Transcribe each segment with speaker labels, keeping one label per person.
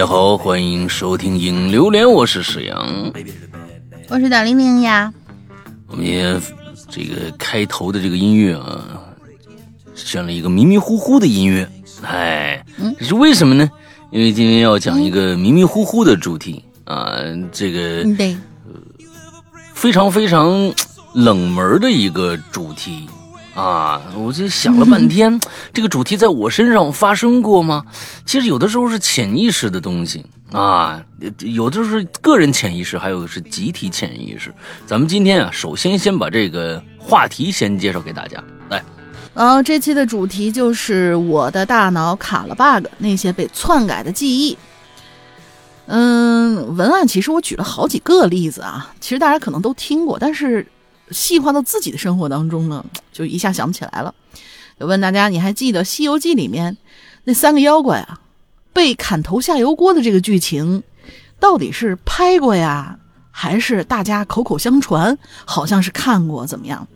Speaker 1: 大家好，欢迎收听《影榴莲》，我是史阳，
Speaker 2: 我是大玲玲呀。
Speaker 1: 我们今天这个开头的这个音乐啊，选了一个迷迷糊糊的音乐，哎，这是为什么呢？因为今天要讲一个迷迷糊糊的主题啊，这个
Speaker 2: 对，
Speaker 1: 非常非常冷门的一个主题。啊，我就想了半天，这个主题在我身上发生过吗？其实有的时候是潜意识的东西啊，有的是个人潜意识，还有是集体潜意识。咱们今天啊，首先先把这个话题先介绍给大家。来，
Speaker 2: 然后这期的主题就是我的大脑卡了 bug，那些被篡改的记忆。嗯，文案其实我举了好几个例子啊，其实大家可能都听过，但是。细化到自己的生活当中呢，就一下想不起来了。就问大家，你还记得《西游记》里面那三个妖怪啊被砍头下油锅的这个剧情，到底是拍过呀，还是大家口口相传？好像是看过，怎么样？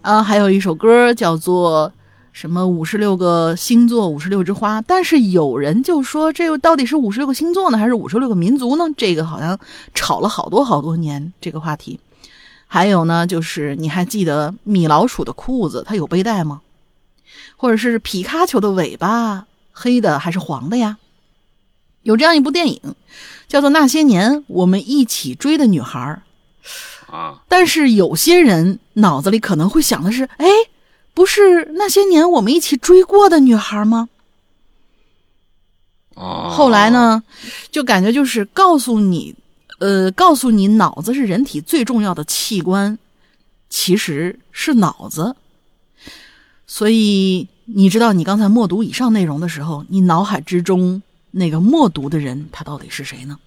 Speaker 2: 啊，还有一首歌叫做什么“五十六个星座，五十六枝花”，但是有人就说，这个到底是五十六个星座呢，还是五十六个民族呢？这个好像吵了好多好多年，这个话题。还有呢，就是你还记得米老鼠的裤子它有背带吗？或者是皮卡丘的尾巴黑的还是黄的呀？有这样一部电影，叫做《那些年我们一起追的女孩》
Speaker 1: 啊。
Speaker 2: 但是有些人脑子里可能会想的是，哎，不是那些年我们一起追过的女孩吗？后来呢，就感觉就是告诉你。呃，告诉你，脑子是人体最重要的器官，其实是脑子。所以，你知道你刚才默读以上内容的时候，你脑海之中那个默读的人，他到底是谁呢？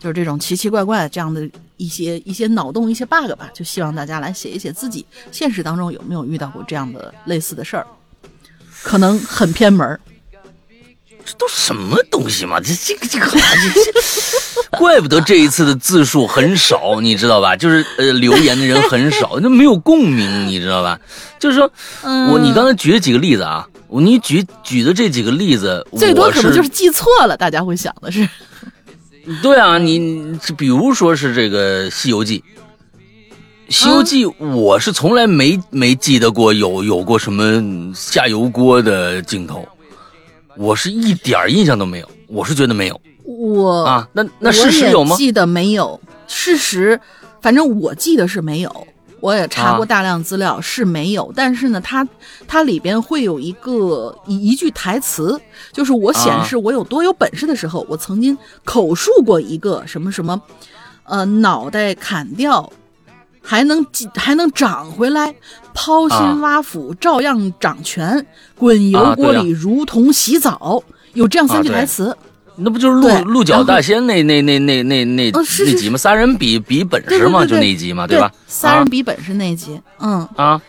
Speaker 2: 就是这种奇奇怪怪这样的一些一些脑洞、一些 bug 吧。就希望大家来写一写自己现实当中有没有遇到过这样的类似的事儿，可能很偏门儿。
Speaker 1: 这都什么东西嘛？这这个这个，这这怪不得这一次的字数很少，你知道吧？就是呃，留言的人很少，就没有共鸣，你知道吧？就是说，我你刚才举了几个例子啊？我你举举的这几个例子，
Speaker 2: 最多可能就是记错了，大家会想的是。
Speaker 1: 对啊，你比如说是这个《西游记》，《西游记》我是从来没没记得过有有过什么下油锅的镜头。我是一点印象都没有，我是觉得没有。
Speaker 2: 我
Speaker 1: 啊，那那事实有吗？
Speaker 2: 记得没有，事实，反正我记得是没有。我也查过大量资料，是没有。但是呢，它它里边会有一个一一句台词，就是我显示我有多有本事的时候，我曾经口述过一个什么什么，呃，脑袋砍掉。还能还能长回来，抛心挖腹照样掌权，滚油锅里如同洗澡，有这样三句台词。
Speaker 1: 那不就是鹿鹿角大仙那那那那那那那集吗？仨人比比本事嘛，就那一集嘛，
Speaker 2: 对
Speaker 1: 吧？
Speaker 2: 仨人比本事那集，嗯
Speaker 1: 啊。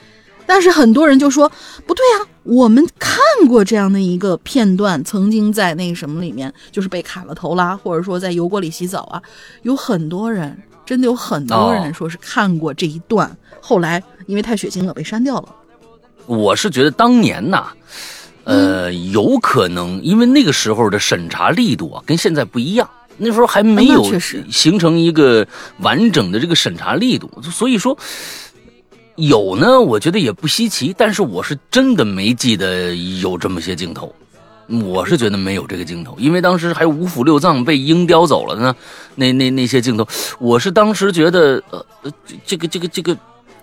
Speaker 2: 但是很多人就说不对啊，我们看过这样的一个片段，曾经在那什么里面，就是被砍了头啦，或者说在油锅里洗澡啊，有很多人。真的有很多人说是看过这一段，后来因为太血腥了被删掉了。
Speaker 1: 我是觉得当年呐，呃，有可能因为那个时候的审查力度啊跟现在不一样，那时候还没有形成一个完整的这个审查力度，所以说有呢，我觉得也不稀奇。但是我是真的没记得有这么些镜头。我是觉得没有这个镜头，因为当时还有五腑六脏被鹰叼走了呢。那那那些镜头，我是当时觉得，呃呃，这个这个这个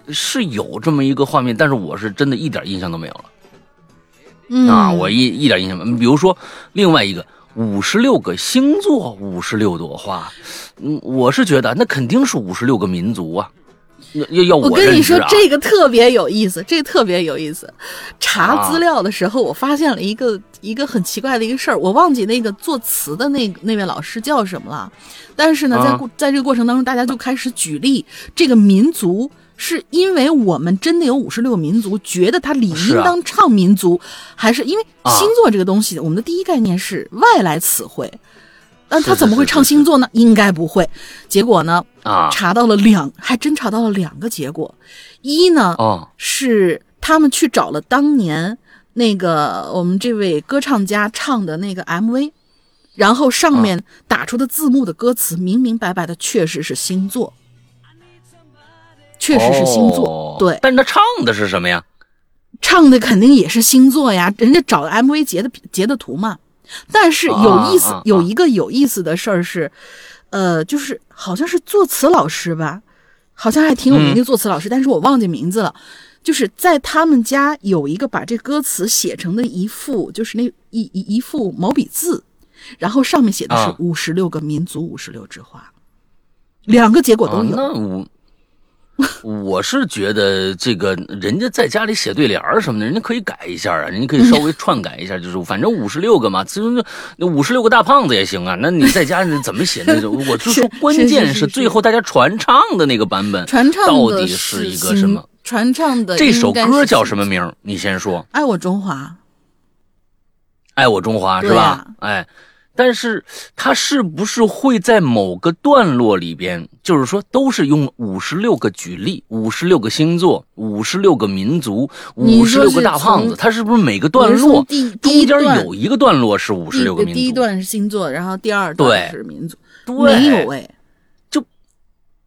Speaker 1: 是有这么一个画面，但是我是真的一点印象都没有了。啊，我一一点印象没。比如说另外一个五十六个星座，五十六朵花，嗯，我是觉得那肯定是五十六个民族啊。要要
Speaker 2: 我跟你说，这个特别有意思，这个特别有意思。查资料的时候，我发现了一个一个很奇怪的一个事儿，我忘记那个作词的那那位老师叫什么了。但是呢，在过在这个过程当中，大家就开始举例，这个民族是因为我们真的有五十六个民族，觉得他理应当唱民族，还是因为星座这个东西，我们的第一概念是外来词汇。那他怎么会唱星座呢？应该不会。结果呢？
Speaker 1: 啊，
Speaker 2: 查到了两，还真查到了两个结果。一呢，
Speaker 1: 哦，
Speaker 2: 是他们去找了当年那个我们这位歌唱家唱的那个 MV，然后上面打出的字幕的歌词，明明白白的确实是星座，确实是星座。对，
Speaker 1: 但他唱的是什么呀？
Speaker 2: 唱的肯定也是星座呀，人家找的 MV 截的截的图嘛。但是有意思，有一个有意思的事儿是，呃，就是好像是作词老师吧，好像还挺有名的作词老师，但是我忘记名字了。就是在他们家有一个把这歌词写成的一幅，就是那一一一幅毛笔字，然后上面写的是五十六个民族，五十六枝花，两个结果都有。
Speaker 1: 我是觉得这个人家在家里写对联什么的，人家可以改一下啊，人家可以稍微篡改一下，就是反正五十六个嘛，其实那五十六个大胖子也行啊。那你在家里怎么写那种？我就说关键
Speaker 2: 是
Speaker 1: 最后大家传唱的那个版本，
Speaker 2: 传唱
Speaker 1: 到底是一个什么？
Speaker 2: 传唱的
Speaker 1: 这首歌叫什么名？你先说。
Speaker 2: 爱我中华，
Speaker 1: 爱我中华是吧？哎。但是他是不是会在某个段落里边，就是说都是用五十六个举例，五十六个星座，五十六个民族，五十六个大胖子，他是不是每个段落中间有一个段落是五十六个民族？
Speaker 2: 第一段是星座，然后第二段是民族，
Speaker 1: 没
Speaker 2: 有哎，
Speaker 1: 就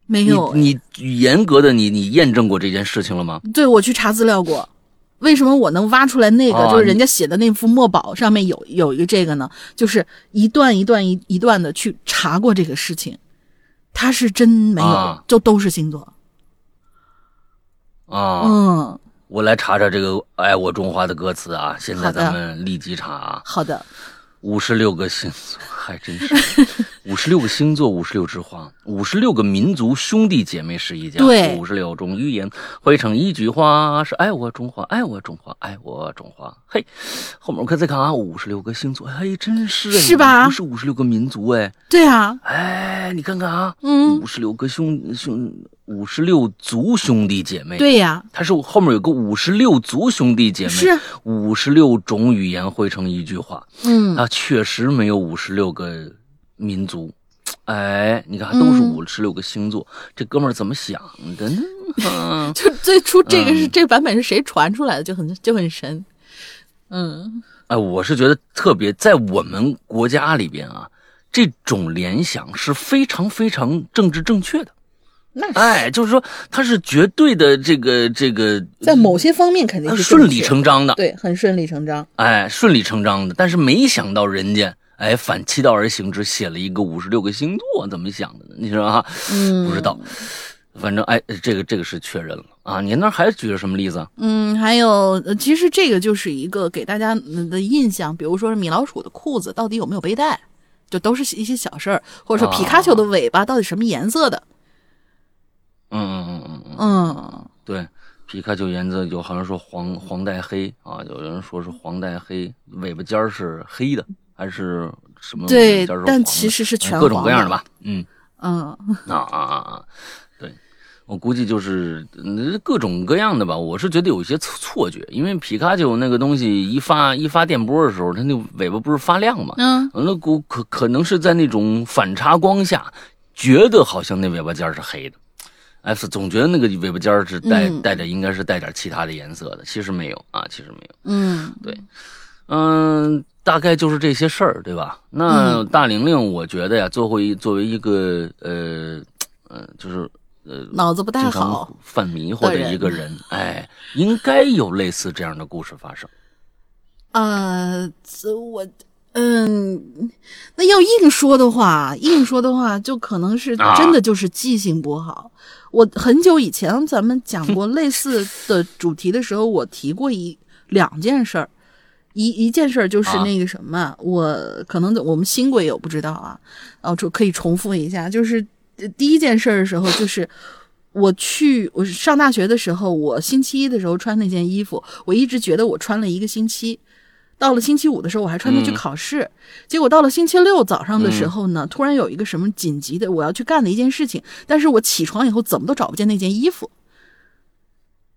Speaker 2: 没有。
Speaker 1: 你严格的你你验证过这件事情了吗？
Speaker 2: 对，我去查资料过。为什么我能挖出来那个？就是人家写的那幅墨宝上面有有一个这个呢？就是一段一段一一段的去查过这个事情，他是真没有，就都是星座。
Speaker 1: 啊，
Speaker 2: 嗯，
Speaker 1: 我来查查这个“爱我中华”的歌词啊！现在咱们立即查啊！
Speaker 2: 好的。
Speaker 1: 五十六个星座 还真是，五十六个星座，五十六枝花，五十六个民族，兄弟姐妹是一家。
Speaker 2: 对，
Speaker 1: 五十六种语言汇成一句话，是爱我中华，爱我中华，爱我中华。嘿，后面我可再看啊，五十六个星座，哎，真是
Speaker 2: 是吧？
Speaker 1: 不是五十六个民族，哎，
Speaker 2: 对啊，
Speaker 1: 哎，你看看啊，
Speaker 2: 嗯，
Speaker 1: 五十六个兄兄。五十六族兄弟姐妹，
Speaker 2: 对呀，
Speaker 1: 他是后面有个五十六族兄弟姐妹，
Speaker 2: 是。
Speaker 1: 五十六种语言汇成一句话，
Speaker 2: 嗯，
Speaker 1: 他确实没有五十六个民族，哎，你看都是五十六个星座，这哥们儿怎么想的呢？
Speaker 2: 就最初这个是这个版本是谁传出来的，就很就很神，嗯，
Speaker 1: 哎，我是觉得特别在我们国家里边啊，这种联想是非常非常政治正确的。
Speaker 2: 那
Speaker 1: 哎，就是说，他是绝对的这个这个，
Speaker 2: 在某些方面肯定是
Speaker 1: 顺理成章的，
Speaker 2: 对，很顺理成章。
Speaker 1: 哎，顺理成章的。但是没想到人家哎反其道而行之，写了一个五十六个星座，怎么想的呢？你说哈？
Speaker 2: 嗯，
Speaker 1: 不知道。反正哎，这个这个是确认了啊。您那还举了什么例子？
Speaker 2: 嗯，还有，其实这个就是一个给大家的印象，比如说米老鼠的裤子到底有没有背带，就都是一些小事儿，或者说皮卡丘的尾巴到底什么颜色的。
Speaker 1: 嗯嗯嗯嗯
Speaker 2: 嗯
Speaker 1: 嗯，对，皮卡丘颜色有好像说黄黄带黑啊，有人说是黄带黑，尾巴尖是黑的还是什么？
Speaker 2: 对，但其实是全
Speaker 1: 各种各样的吧。嗯
Speaker 2: 嗯
Speaker 1: 啊啊啊啊！对，我估计就是各种各样的吧。我是觉得有一些错错觉，因为皮卡丘那个东西一发一发电波的时候，它那尾巴不是发亮嘛？
Speaker 2: 嗯，
Speaker 1: 那估可可能是在那种反差光下，觉得好像那尾巴尖是黑的。F 总觉得那个尾巴尖是带带着，应该是带点其他的颜色的，其实没有啊，其实没有。
Speaker 2: 嗯，
Speaker 1: 对，嗯，大概就是这些事儿，对吧？那大玲玲，我觉得呀，作为作为一个呃呃，就是呃
Speaker 2: 脑子不太好、
Speaker 1: 犯迷糊的一个人，哎，应该有类似这样的故事发生。
Speaker 2: 呃，我。嗯，那要硬说的话，硬说的话，就可能是真的就是记性不好。我很久以前咱们讲过类似的主题的时候，我提过一两件事儿，一一件事儿就是那个什么，我可能我们新鬼友不知道啊，然后可以重复一下，就是第一件事儿的时候，就是我去我上大学的时候，我星期一的时候穿那件衣服，我一直觉得我穿了一个星期。到了星期五的时候，我还穿它去考试，结果到了星期六早上的时候呢，突然有一个什么紧急的我要去干的一件事情，但是我起床以后怎么都找不见那件衣服，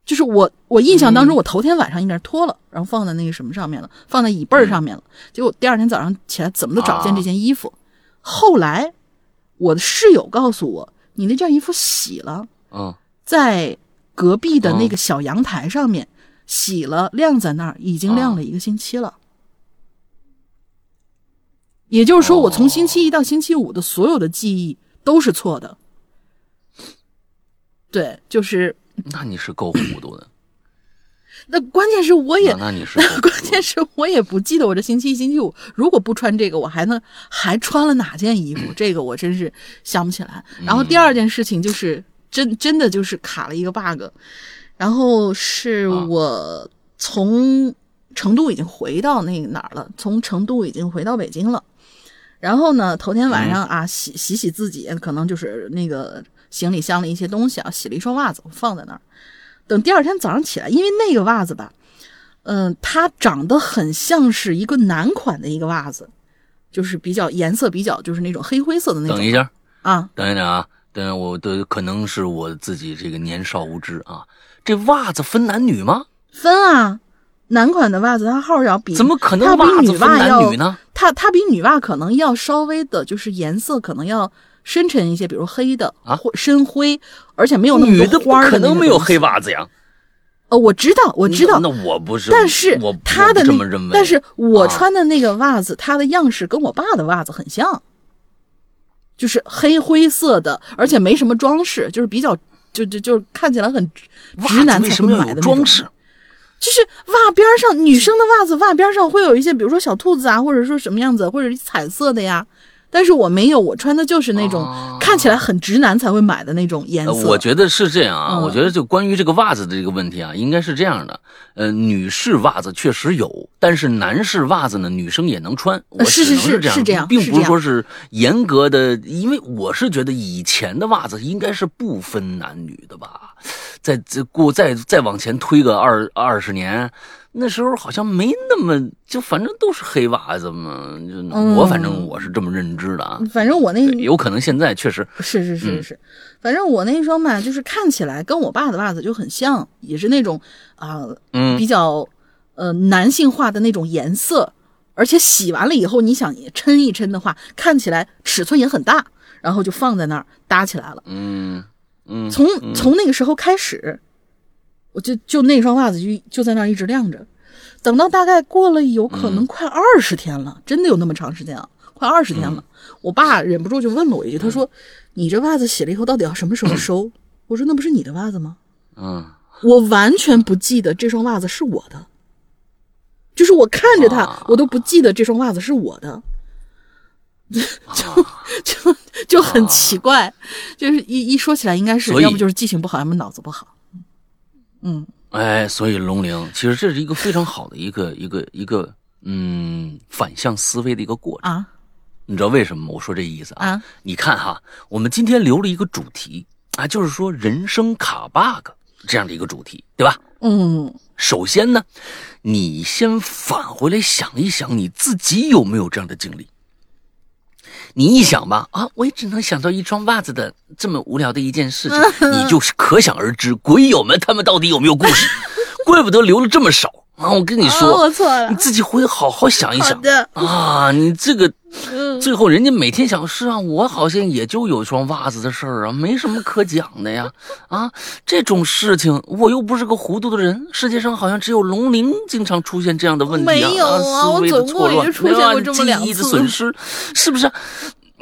Speaker 2: 就是我我印象当中我头天晚上应该是脱了，然后放在那个什么上面了，放在椅背上面了，结果第二天早上起来怎么都找不见这件衣服，后来我的室友告诉我，你那件衣服洗了，在隔壁的那个小阳台上面。洗了晾在那儿，已经晾了一个星期了。也就是说，我从星期一到星期五的所有的记忆都是错的。对，就是。
Speaker 1: 那你是够糊涂的。
Speaker 2: 那关键是我也，
Speaker 1: 那你是
Speaker 2: 关键是我也不记得我这星期一、星期五如果不穿这个，我还能还穿了哪件衣服？这个我真是想不起来。然后第二件事情就是真真的就是卡了一个 bug，然后是我从成都已经回到那哪儿了，从成都已经回到北京了。然后呢，头天晚上啊，洗洗洗自己，可能就是那个行李箱的一些东西啊，洗了一双袜子，我放在那儿。等第二天早上起来，因为那个袜子吧，嗯，它长得很像是一个男款的一个袜子，就是比较颜色比较就是那种黑灰色的那种。
Speaker 1: 等一下
Speaker 2: 啊，
Speaker 1: 等一等啊，等下我的可能是我自己这个年少无知啊，这袜子分男女吗？
Speaker 2: 分啊，男款的袜子它号要比
Speaker 1: 怎么可能袜子分男女呢？
Speaker 2: 它它比女袜可能要稍微的，就是颜色可能要。深沉一些，比如黑的
Speaker 1: 啊，
Speaker 2: 或深灰，而且没有那么多花
Speaker 1: 的。可能没有黑袜子呀。
Speaker 2: 呃，我知道，我知道。
Speaker 1: 那我不是，
Speaker 2: 但是他的
Speaker 1: 那，
Speaker 2: 但是我穿的那个袜子，它的样式跟我爸的袜子很像，就是黑灰色的，而且没什么装饰，就是比较，就就就看起来很直男才会买的
Speaker 1: 装饰。
Speaker 2: 就是袜边上，女生的袜子袜边上会有一些，比如说小兔子啊，或者说什么样子，或者是彩色的呀。但是我没有，我穿的就是那种看起来很直男才会买的那种颜色。
Speaker 1: 我觉得是这样啊，我觉得就关于这个袜子的这个问题啊，应该是这样的。呃，女士袜子确实有，但是男士袜子呢，女生也能穿。
Speaker 2: 是是
Speaker 1: 是
Speaker 2: 是这样，
Speaker 1: 并不是说是严格的，因为我是觉得以前的袜子应该是不分男女的吧。再再过再再往前推个二二十年。那时候好像没那么，就反正都是黑袜子嘛，就我反正我是这么认知的啊。
Speaker 2: 反正我那
Speaker 1: 有可能现在确实
Speaker 2: 是是是是，反正我那双吧，就是看起来跟我爸的袜子就很像，也是那种啊，比较呃男性化的那种颜色，而且洗完了以后，你想抻一抻的话，看起来尺寸也很大，然后就放在那儿搭起来了。
Speaker 1: 嗯嗯，
Speaker 2: 从从那个时候开始。我就就那双袜子就就在那儿一直晾着，等到大概过了有可能快二十天了，真的有那么长时间啊，快二十天了。我爸忍不住就问了我一句，他说：“你这袜子洗了以后到底要什么时候收？” 我说：“那不是你的袜子吗？”
Speaker 1: 嗯，
Speaker 2: 我完全不记得这双袜子是我的，就是我看着它，我都不记得这双袜子是我的，就就就很奇怪，就是一一说起来应该是要不就是记性不好，要么脑子不好。嗯，
Speaker 1: 哎，所以龙玲，其实这是一个非常好的一个一个一个嗯反向思维的一个过程
Speaker 2: 啊。
Speaker 1: 你知道为什么我说这意思啊？你看哈，我们今天留了一个主题啊，就是说人生卡 bug 这样的一个主题，对吧？
Speaker 2: 嗯。
Speaker 1: 首先呢，你先返回来想一想，你自己有没有这样的经历？你一想吧，啊，我也只能想到一双袜子的这么无聊的一件事情，你就是可想而知，鬼友们他们到底有没有故事？怪不得留了这么少啊！我跟你说，
Speaker 2: 我错了，
Speaker 1: 你自己回去好好想一想啊！你这个。最后，人家每天想是啊，我好像也就有一双袜子的事儿啊，没什么可讲的呀。啊，这种事情我又不是个糊涂的人，世界上好像只有龙鳞经常出现这样的问题
Speaker 2: 啊，
Speaker 1: 思维的错乱，
Speaker 2: 出现过这么
Speaker 1: 记忆的损失，是不是？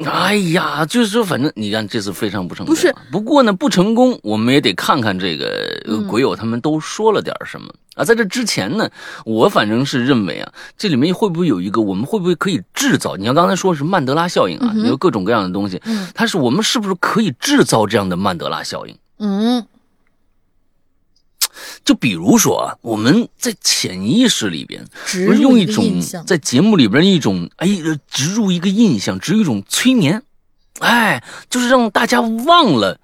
Speaker 1: 哎呀，就是说，反正你看这次非常不成功。
Speaker 2: 不是，
Speaker 1: 不过呢，不成功，我们也得看看这个鬼友他们都说了点什么啊。在这之前呢，我反正是认为啊，这里面会不会有一个，我们会不会可以制造？你像刚才说是曼德拉效应啊，有各种各样的东西，它是我们是不是可以制造这样的曼德拉效应？
Speaker 2: 嗯。
Speaker 1: 就比如说啊，我们在潜意识里边，用
Speaker 2: 一
Speaker 1: 种在节目里边一种哎，植入一个印象，植入一种催眠，哎，就是让大家忘了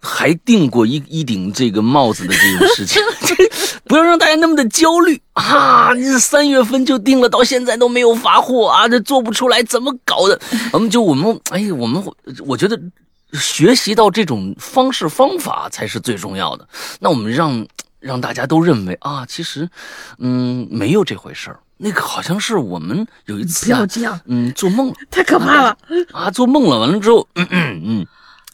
Speaker 1: 还定过一一顶这个帽子的这种事情 不要让大家那么的焦虑啊！你三月份就定了，到现在都没有发货啊，这做不出来，怎么搞的？我们就我们哎，我们我觉得学习到这种方式方法才是最重要的。那我们让。让大家都认为啊，其实，嗯，没有这回事儿。那个好像是我们有一次，
Speaker 2: 不要这样，
Speaker 1: 嗯，做梦了，
Speaker 2: 太可怕了
Speaker 1: 啊！做梦了，完了之后，嗯嗯嗯，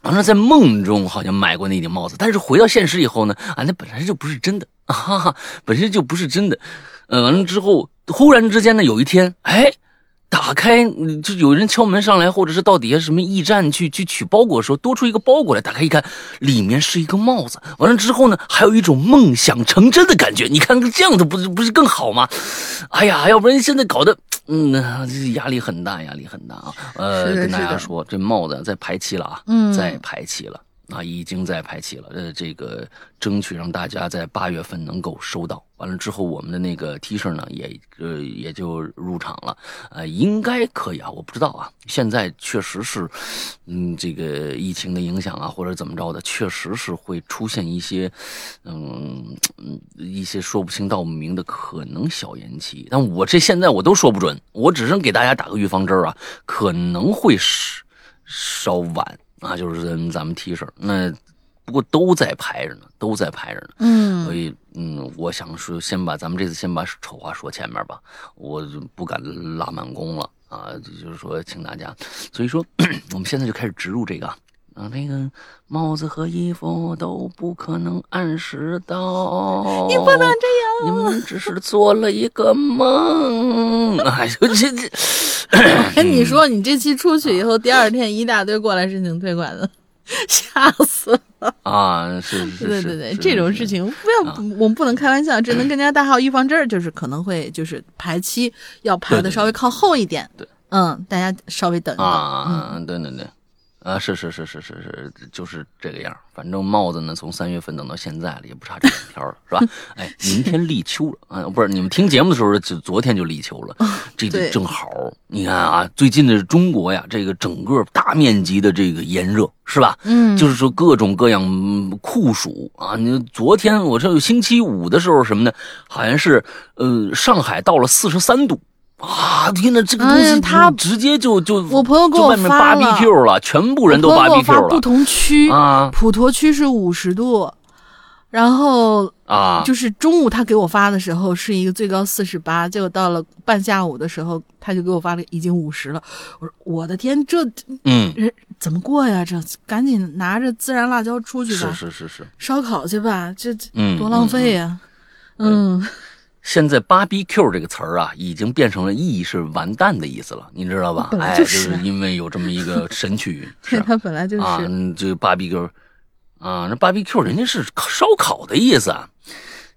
Speaker 1: 完了在梦中好像买过那顶帽子，但是回到现实以后呢，啊，那本来就不是真的啊，本身就不是真的。呃，完了之后，忽然之间呢，有一天，哎，打开就有人敲门上来，或者是到底下什么驿站去去取包裹的时候，多出一个包裹来，打开一看，里面是一个帽子。完了之后呢，还有一种梦想成真的感觉。你看这样子不是不是更好吗？哎呀，要不然现在搞得嗯压力很大，压力很大啊。呃，跟大家说，这帽子在排期了啊，嗯在排期了。啊，已经在排期了。呃，这个争取让大家在八月份能够收到。完了之后，我们的那个 T 恤呢，也呃也就入场了。呃，应该可以啊，我不知道啊。现在确实是，嗯，这个疫情的影响啊，或者怎么着的，确实是会出现一些，嗯嗯，一些说不清道不明的可能小延期。但我这现在我都说不准，我只是给大家打个预防针啊，可能会稍稍晚。啊，就是咱咱们 T 恤，那不过都在排着呢，都在排着呢。
Speaker 2: 嗯，
Speaker 1: 所以嗯，我想说，先把咱们这次先把丑话说前面吧，我不敢拉满弓了啊。就是说，请大家，所以说 我们现在就开始植入这个啊，那个帽子和衣服都不可能按时到，
Speaker 2: 你不能这样，
Speaker 1: 你们只是做了一个梦。哎呦，这这。
Speaker 2: 跟你说，你这期出去以后，第二天一大堆过来申请退款的，吓死了
Speaker 1: 啊！是是是，
Speaker 2: 对对对，这种事情不要，我们不能开玩笑，只能跟人家打好预防针，就是可能会就是排期要排的稍微靠后一点，
Speaker 1: 对，
Speaker 2: 嗯，大家稍微等一等
Speaker 1: 啊，对对对。啊，是是是是是是，就是这个样反正帽子呢，从三月份等到现在了，也不差这两天了，是吧？哎，明天立秋了啊，不是你们听节目的时候，就昨天就立秋了，这个正好。你看啊，最近的中国呀，这个整个大面积的这个炎热，是吧？
Speaker 2: 嗯，
Speaker 1: 就是说各种各样酷暑啊。你昨天我这星期五的时候什么呢？好像是呃，上海到了四十三度。啊！天哪，这个东西
Speaker 2: 他
Speaker 1: 直接就就
Speaker 2: 我朋友给我
Speaker 1: 发了 BBQ 了，全部人都发 BBQ
Speaker 2: 了。不同区
Speaker 1: 啊，
Speaker 2: 普陀区是五十度，然后
Speaker 1: 啊，
Speaker 2: 就是中午他给我发的时候是一个最高四十八，结果到了半下午的时候他就给我发了已经五十了。我说我的天，这
Speaker 1: 嗯，
Speaker 2: 怎么过呀？这赶紧拿着孜然辣椒出去
Speaker 1: 吧，是是是是，
Speaker 2: 烧烤去吧，这
Speaker 1: 嗯
Speaker 2: 多浪费呀，嗯。
Speaker 1: 现在 “barbecue” 这个词儿啊，已经变成了意义是完蛋的意思了，你知道吧？
Speaker 2: 哎，
Speaker 1: 就是因为有这么一个神曲，是
Speaker 2: 它本来就是
Speaker 1: 啊，这 “barbecue” 啊，那 “barbecue” 人家是烧烤的意思啊，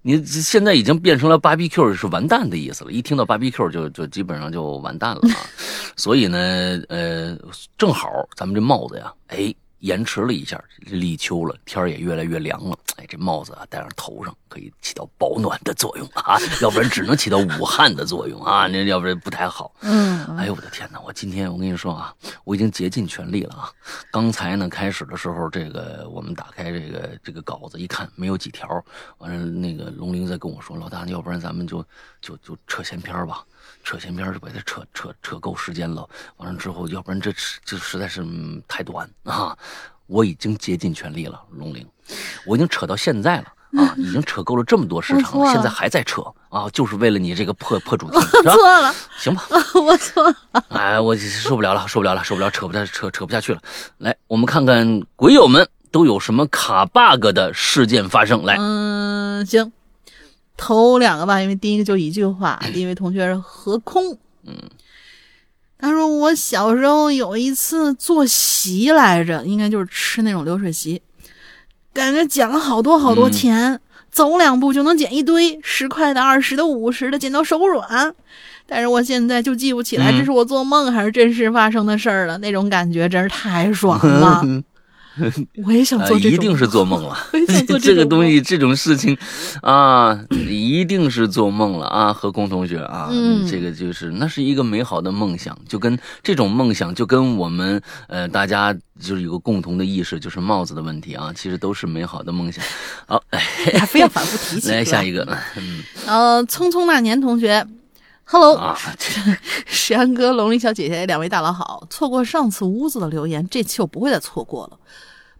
Speaker 1: 你现在已经变成了 “barbecue” 是完蛋的意思了，一听到 “barbecue” 就就基本上就完蛋了啊，所以呢，呃，正好咱们这帽子呀，哎。延迟了一下，立秋了，天也越来越凉了。哎，这帽子啊戴上头上可以起到保暖的作用啊，要不然只能起到捂汗的作用啊，那要不然不太好。
Speaker 2: 嗯，
Speaker 1: 哎呦我的天哪！我今天我跟你说啊，我已经竭尽全力了啊。刚才呢开始的时候，这个我们打开这个这个稿子一看没有几条，完了那个龙玲在跟我说，老大，要不然咱们就就就撤闲篇吧。扯前边就把它扯扯扯够时间了，完了之后，要不然这这实在是太短啊！我已经竭尽全力了，龙玲，我已经扯到现在了啊，已经扯够了这么多时长了，现在还在扯啊，就是为了你这个破破主题，是吧？
Speaker 2: 错了，
Speaker 1: 行吧，
Speaker 2: 我错了，
Speaker 1: 哎，我受不了了，受不了了，受不了，扯不下扯扯不下去了。来，我们看看鬼友们都有什么卡 bug 的事件发生。来，
Speaker 2: 嗯，行。头两个吧，因为第一个就一句话，第一位同学是何空，
Speaker 1: 嗯，
Speaker 2: 他说我小时候有一次做席来着，应该就是吃那种流水席，感觉捡了好多好多钱，走两步就能捡一堆，十块的、二十的、五十的，捡到手软。但是我现在就记不起来，这是我做梦还是真实发生的事儿了，那种感觉真是太爽了。我也想做
Speaker 1: 一定是做梦了。
Speaker 2: 这
Speaker 1: 这个东西，这种事情，啊，一定是做梦了啊！何空同学啊，这个就是那是一个美好的梦想，就跟这种梦想，就跟我们呃大家就是有个共同的意识，就是帽子的问题啊，其实都是美好的梦想。好，
Speaker 2: 还非要反复提起。
Speaker 1: 来下一个，
Speaker 2: 嗯，呃，匆匆那年同学，Hello，石安哥、龙鳞小姐姐两位大佬好，错过上次屋子的留言，这期我不会再错过了。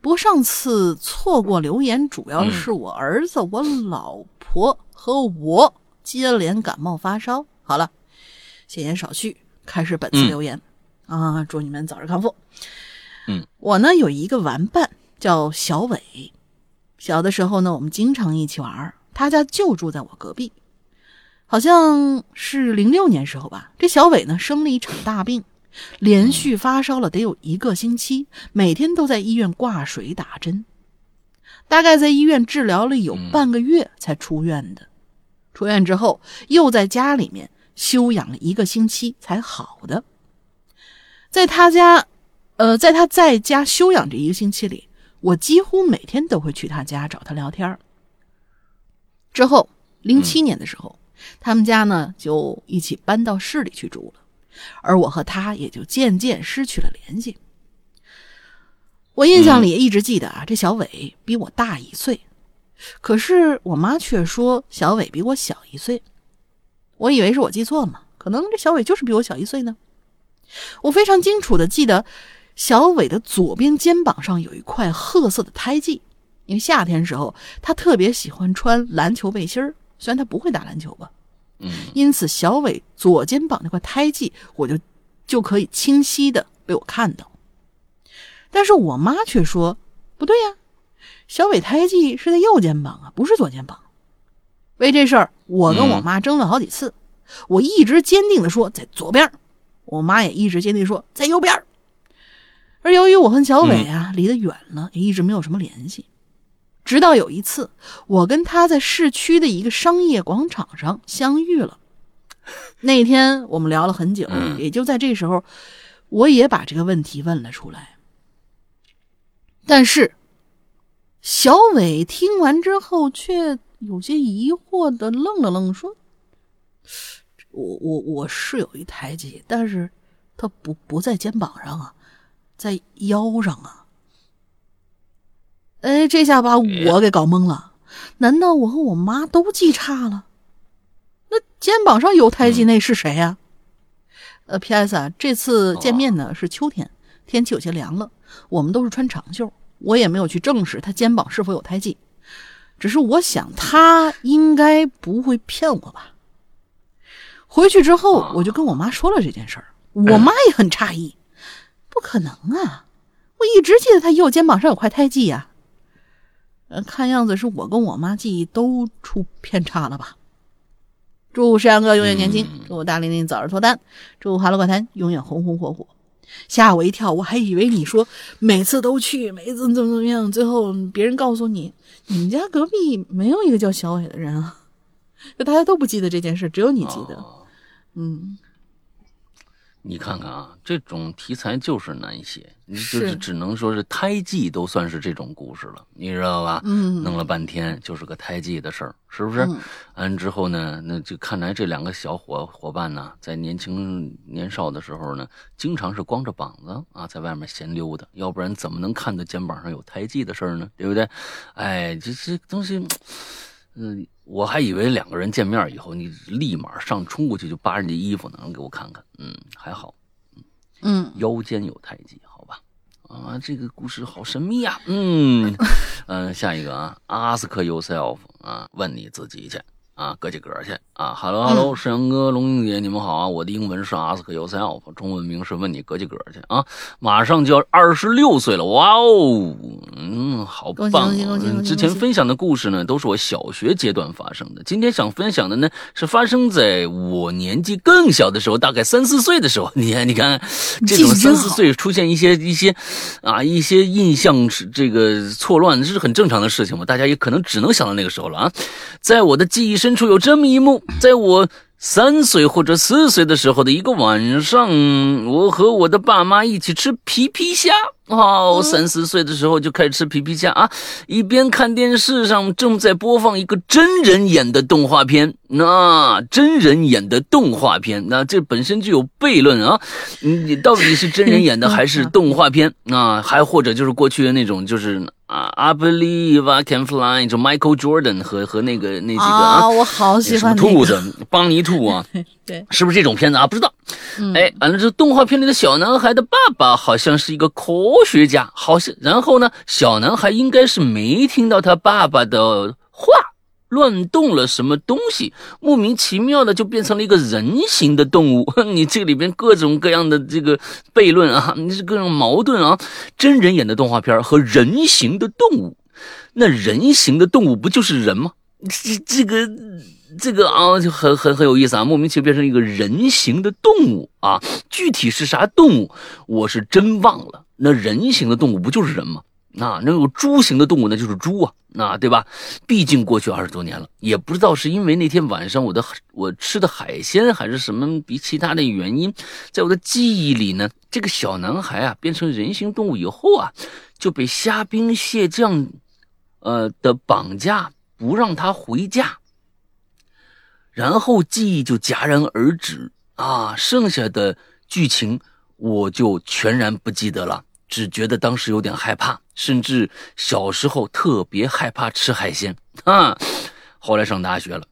Speaker 2: 不过上次错过留言，主要是我儿子、我老婆和我接连感冒发烧。好了，闲言少叙，开始本次留言啊！祝你们早日康复。
Speaker 1: 嗯，
Speaker 2: 我呢有一个玩伴叫小伟，小的时候呢我们经常一起玩，他家就住在我隔壁。好像是零六年时候吧，这小伟呢生了一场大病，连续发烧了得有一个星期，每天都在医院挂水打针，大概在医院治疗了有半个月才出院的。出院之后又在家里面休养了一个星期才好的。在他家，呃，在他在家休养这一个星期里，我几乎每天都会去他家找他聊天之后，零七年的时候。他们家呢，就一起搬到市里去住了，而我和他也就渐渐失去了联系。我印象里一直记得啊，这小伟比我大一岁，可是我妈却说小伟比我小一岁。我以为是我记错了嘛，可能这小伟就是比我小一岁呢。我非常清楚的记得，小伟的左边肩膀上有一块褐色的胎记，因为夏天时候他特别喜欢穿篮球背心儿。虽然他不会打篮球吧，
Speaker 1: 嗯，
Speaker 2: 因此小伟左肩膀那块胎记，我就就可以清晰的被我看到。但是我妈却说不对呀，小伟胎记是在右肩膀啊，不是左肩膀。为这事儿，我跟我妈争了好几次，我一直坚定的说在左边，我妈也一直坚定说在右边。而由于我和小伟啊离得远了，也一直没有什么联系。直到有一次，我跟他在市区的一个商业广场上相遇了。那天我们聊了很久，也就在这时候，我也把这个问题问了出来。但是，小伟听完之后却有些疑惑的愣了愣，说：“我我我是有一胎记，但是他不不在肩膀上啊，在腰上啊。”哎，这下把我给搞懵了。难道我和我妈都记差了？那肩膀上有胎记那是谁呀？呃，P.S. 啊，这次见面呢是秋天，天气有些凉了，我们都是穿长袖，我也没有去证实他肩膀是否有胎记。只是我想他应该不会骗我吧。回去之后，我就跟我妈说了这件事儿，我妈也很诧异，不可能啊！我一直记得他右肩膀上有块胎记呀。看样子是我跟我妈记忆都出偏差了吧？祝山哥永远年轻，祝大玲玲早日脱单，祝哈喽怪谈永远红红火火。吓我一跳，我还以为你说每次都去，每次怎么怎么样，最后别人告诉你，你们家隔壁没有一个叫小伟的人啊，就大家都不记得这件事，只有你记得。嗯。
Speaker 1: 你看看啊，这种题材就是难写，你就是只能说是胎记都算是这种故事了，你知道吧？
Speaker 2: 嗯，
Speaker 1: 弄了半天就是个胎记的事儿，是不是？完之后呢，那就看来这两个小伙伙伴呢，在年轻年少的时候呢，经常是光着膀子啊，在外面闲溜达，要不然怎么能看到肩膀上有胎记的事儿呢？对不对？哎，这这东西，嗯。我还以为两个人见面以后，你立马上冲过去就扒人家衣服呢，给我看看？嗯，还好，
Speaker 2: 嗯，
Speaker 1: 腰间有太极，好吧？啊，这个故事好神秘呀。嗯 嗯，下一个啊，Ask yourself 啊，问你自己去。啊，搁几格去啊！Hello Hello，沈阳哥、龙英姐，你们好啊！我的英文是 Ask yourself，中文名是问你搁几格去啊！马上就要二十六岁了，哇哦，嗯，好棒！啊之前分享的故事呢，都是我小学阶段发生的。今天想分享的呢，是发生在我年纪更小的时候，大概三四岁的时候。你看，你看，这种三四岁出现一些一些啊一些印象是这个错乱，这是很正常的事情嘛。大家也可能只能想到那个时候了啊，在我的记忆。深处有这么一幕，在我三岁或者四岁的时候的一个晚上，我和我的爸妈一起吃皮皮虾。哦，三四岁的时候就开始吃皮皮虾啊！一边看电视上正在播放一个真人演的动画片，那真人演的动画片，那这本身就有悖论啊！你到底是真人演的还是动画片 啊？还或者就是过去的那种就是。啊，I believe I can fly，就 Michael Jordan 和和那个那几个啊，
Speaker 2: 我好喜欢
Speaker 1: 兔子，邦尼兔啊，
Speaker 2: 对，
Speaker 1: 是不是这种片子啊？不知道，哎，完了，这动画片里的小男孩的爸爸好像是一个科学家，好像，然后呢，小男孩应该是没听到他爸爸的话。乱动了什么东西，莫名其妙的就变成了一个人形的动物。你这里边各种各样的这个悖论啊，你是各种矛盾啊。真人演的动画片和人形的动物，那人形的动物不就是人吗？这这个这个啊就很很很有意思啊，莫名其妙变成一个人形的动物啊，具体是啥动物，我是真忘了。那人形的动物不就是人吗？那那有猪形的动物那就是猪啊，那对吧？毕竟过去二十多年了，也不知道是因为那天晚上我的我吃的海鲜还是什么比其他的原因，在我的记忆里呢，这个小男孩啊变成人形动物以后啊，就被虾兵蟹将，呃的绑架，不让他回家。然后记忆就戛然而止。啊，剩下的剧情我就全然不记得了，只觉得当时有点害怕。甚至小时候特别害怕吃海鲜。啊，后来上大学了，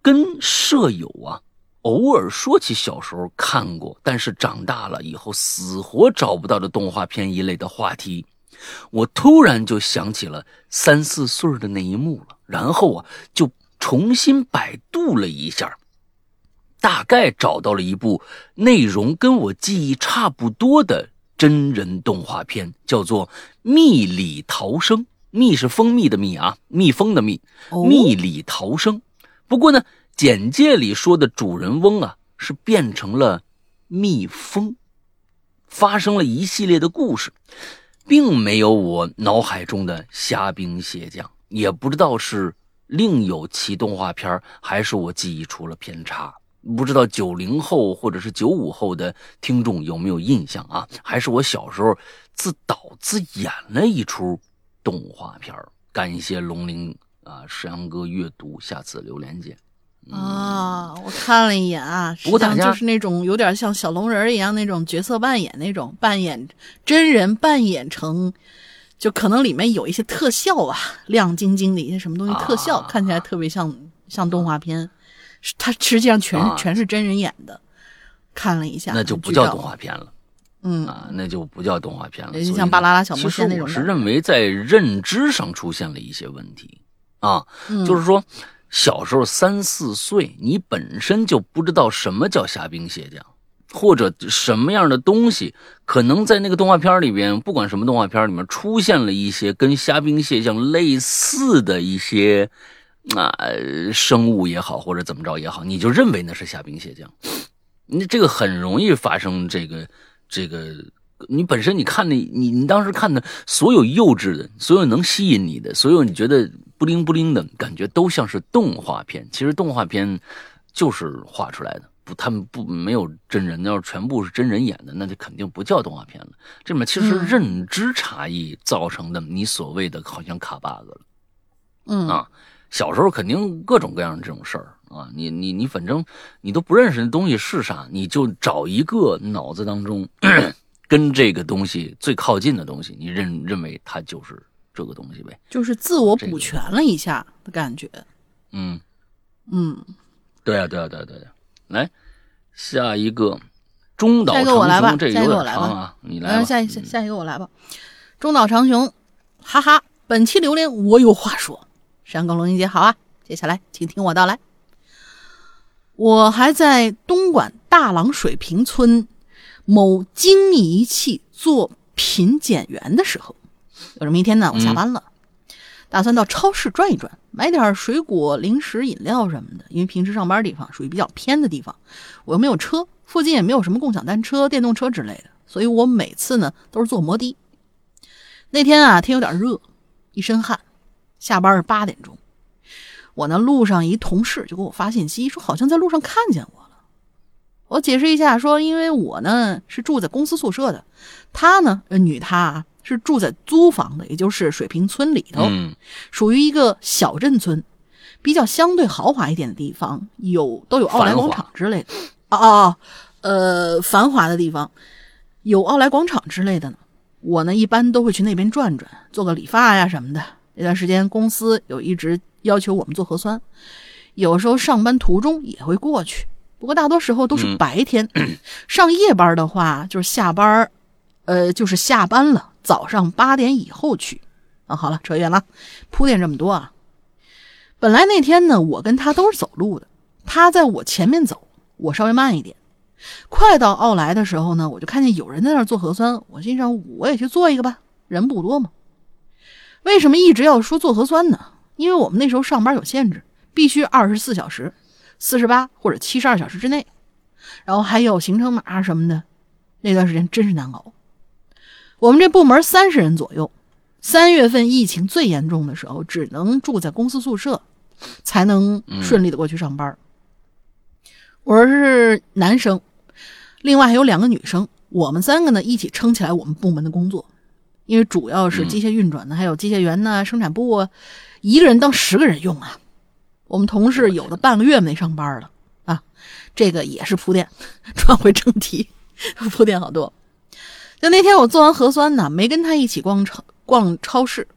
Speaker 1: 跟舍友啊偶尔说起小时候看过，但是长大了以后死活找不到的动画片一类的话题，我突然就想起了三四岁的那一幕了，然后啊就重新百度了一下，大概找到了一部内容跟我记忆差不多的。真人动画片叫做《蜜里逃生》，蜜是蜂蜜的蜜啊，蜜蜂的蜜。蜜里逃生，不过呢，简介里说的主人翁啊是变成了蜜蜂，发生了一系列的故事，并没有我脑海中的虾兵蟹将，也不知道是另有其动画片，还是我记忆出了偏差。不知道九零后或者是九五后的听众有没有印象啊？还是我小时候自导自演了一出动画片感谢龙鳞啊，石阳哥阅读，下次留连见。
Speaker 2: 啊，我看了一眼啊，实际上就是那种有点像小龙人一样那种角色扮演，那种扮演真人扮演成，就可能里面有一些特效啊，亮晶晶的一些什么东西特效，看起来特别像像动画片。它实际上全全是真人演的，看了一下，
Speaker 1: 那就不叫动画片了。
Speaker 2: 嗯
Speaker 1: 啊，那就不叫动画片了。
Speaker 2: 就像《巴啦啦小魔仙》那种。
Speaker 1: 我是认为在认知上出现了一些问题啊，就是说小时候三四岁，你本身就不知道什么叫虾兵蟹将，或者什么样的东西可能在那个动画片里边，不管什么动画片里面出现了一些跟虾兵蟹将类似的一些。啊，生物也好，或者怎么着也好，你就认为那是虾兵蟹将，你这个很容易发生这个这个。你本身你看的，你你当时看的所有幼稚的，所有能吸引你的，所有你觉得不灵不灵的感觉，都像是动画片。其实动画片就是画出来的，不，他们不没有真人。要是全部是真人演的，那就肯定不叫动画片了。这里面其实认知差异造成的，你所谓的好像卡 bug 了，
Speaker 2: 嗯
Speaker 1: 啊。小时候肯定各种各样的这种事儿啊，你你你反正你都不认识那东西是啥，你就找一个脑子当中 跟这个东西最靠近的东西，你认认为它就是这个东西呗，
Speaker 2: 就是自我补全了一下的感觉。
Speaker 1: 嗯
Speaker 2: 嗯，
Speaker 1: 对啊对啊对啊对啊，来下一个中岛长
Speaker 2: 雄，
Speaker 1: 这有点长啊，你来吧。
Speaker 2: 下一下下一个我来吧，中岛长雄，哈哈，本期榴莲我有话说。山高龙英姐好啊，接下来请听我道来。我还在东莞大朗水平村某精密仪器做品检员的时候，有这么一天呢，我下班了，打算到超市转一转，买点水果、零食、饮料什么的。因为平时上班地方属于比较偏的地方，我又没有车，附近也没有什么共享单车、电动车之类的，所以我每次呢都是坐摩的。那天啊，天有点热，一身汗。下班是八点钟，我呢路上一同事就给我发信息说，好像在路上看见我了。我解释一下，说因为我呢是住在公司宿舍的，她呢，女她是住在租房的，也就是水平村里头，属于一个小镇村，比较相对豪华一点的地方，有都有奥莱广场之类的。哦哦，呃，繁华的地方有奥莱广场之类的呢。我呢一般都会去那边转转，做个理发呀什么的。那段时间，公司有一直要求我们做核酸，有时候上班途中也会过去。不过大多时候都是白天，上夜班的话就是下班，呃，就是下班了，早上八点以后去。啊，好了，扯远了，铺垫这么多啊。本来那天呢，我跟他都是走路的，他在我前面走，我稍微慢一点。快到奥莱的时候呢，我就看见有人在那儿做核酸，我心想我也去做一个吧，人不多嘛。为什么一直要说做核酸呢？因为我们那时候上班有限制，必须二十四小时、四十八或者七十二小时之内，然后还有行程码什么的，那段时间真是难熬。我们这部门三十人左右，三月份疫情最严重的时候，只能住在公司宿舍，才能顺利的过去上班。我是男生，另外还有两个女生，我们三个呢一起撑起来我们部门的工作，因为主要是机械运转的，还有机械员呢、生产部啊，一个人当十个人用啊。我们同事有的半个月没上班了啊，这个也是铺垫。转回正题，铺垫好多。就那天我做完核酸呢，没跟他一起逛超逛超市，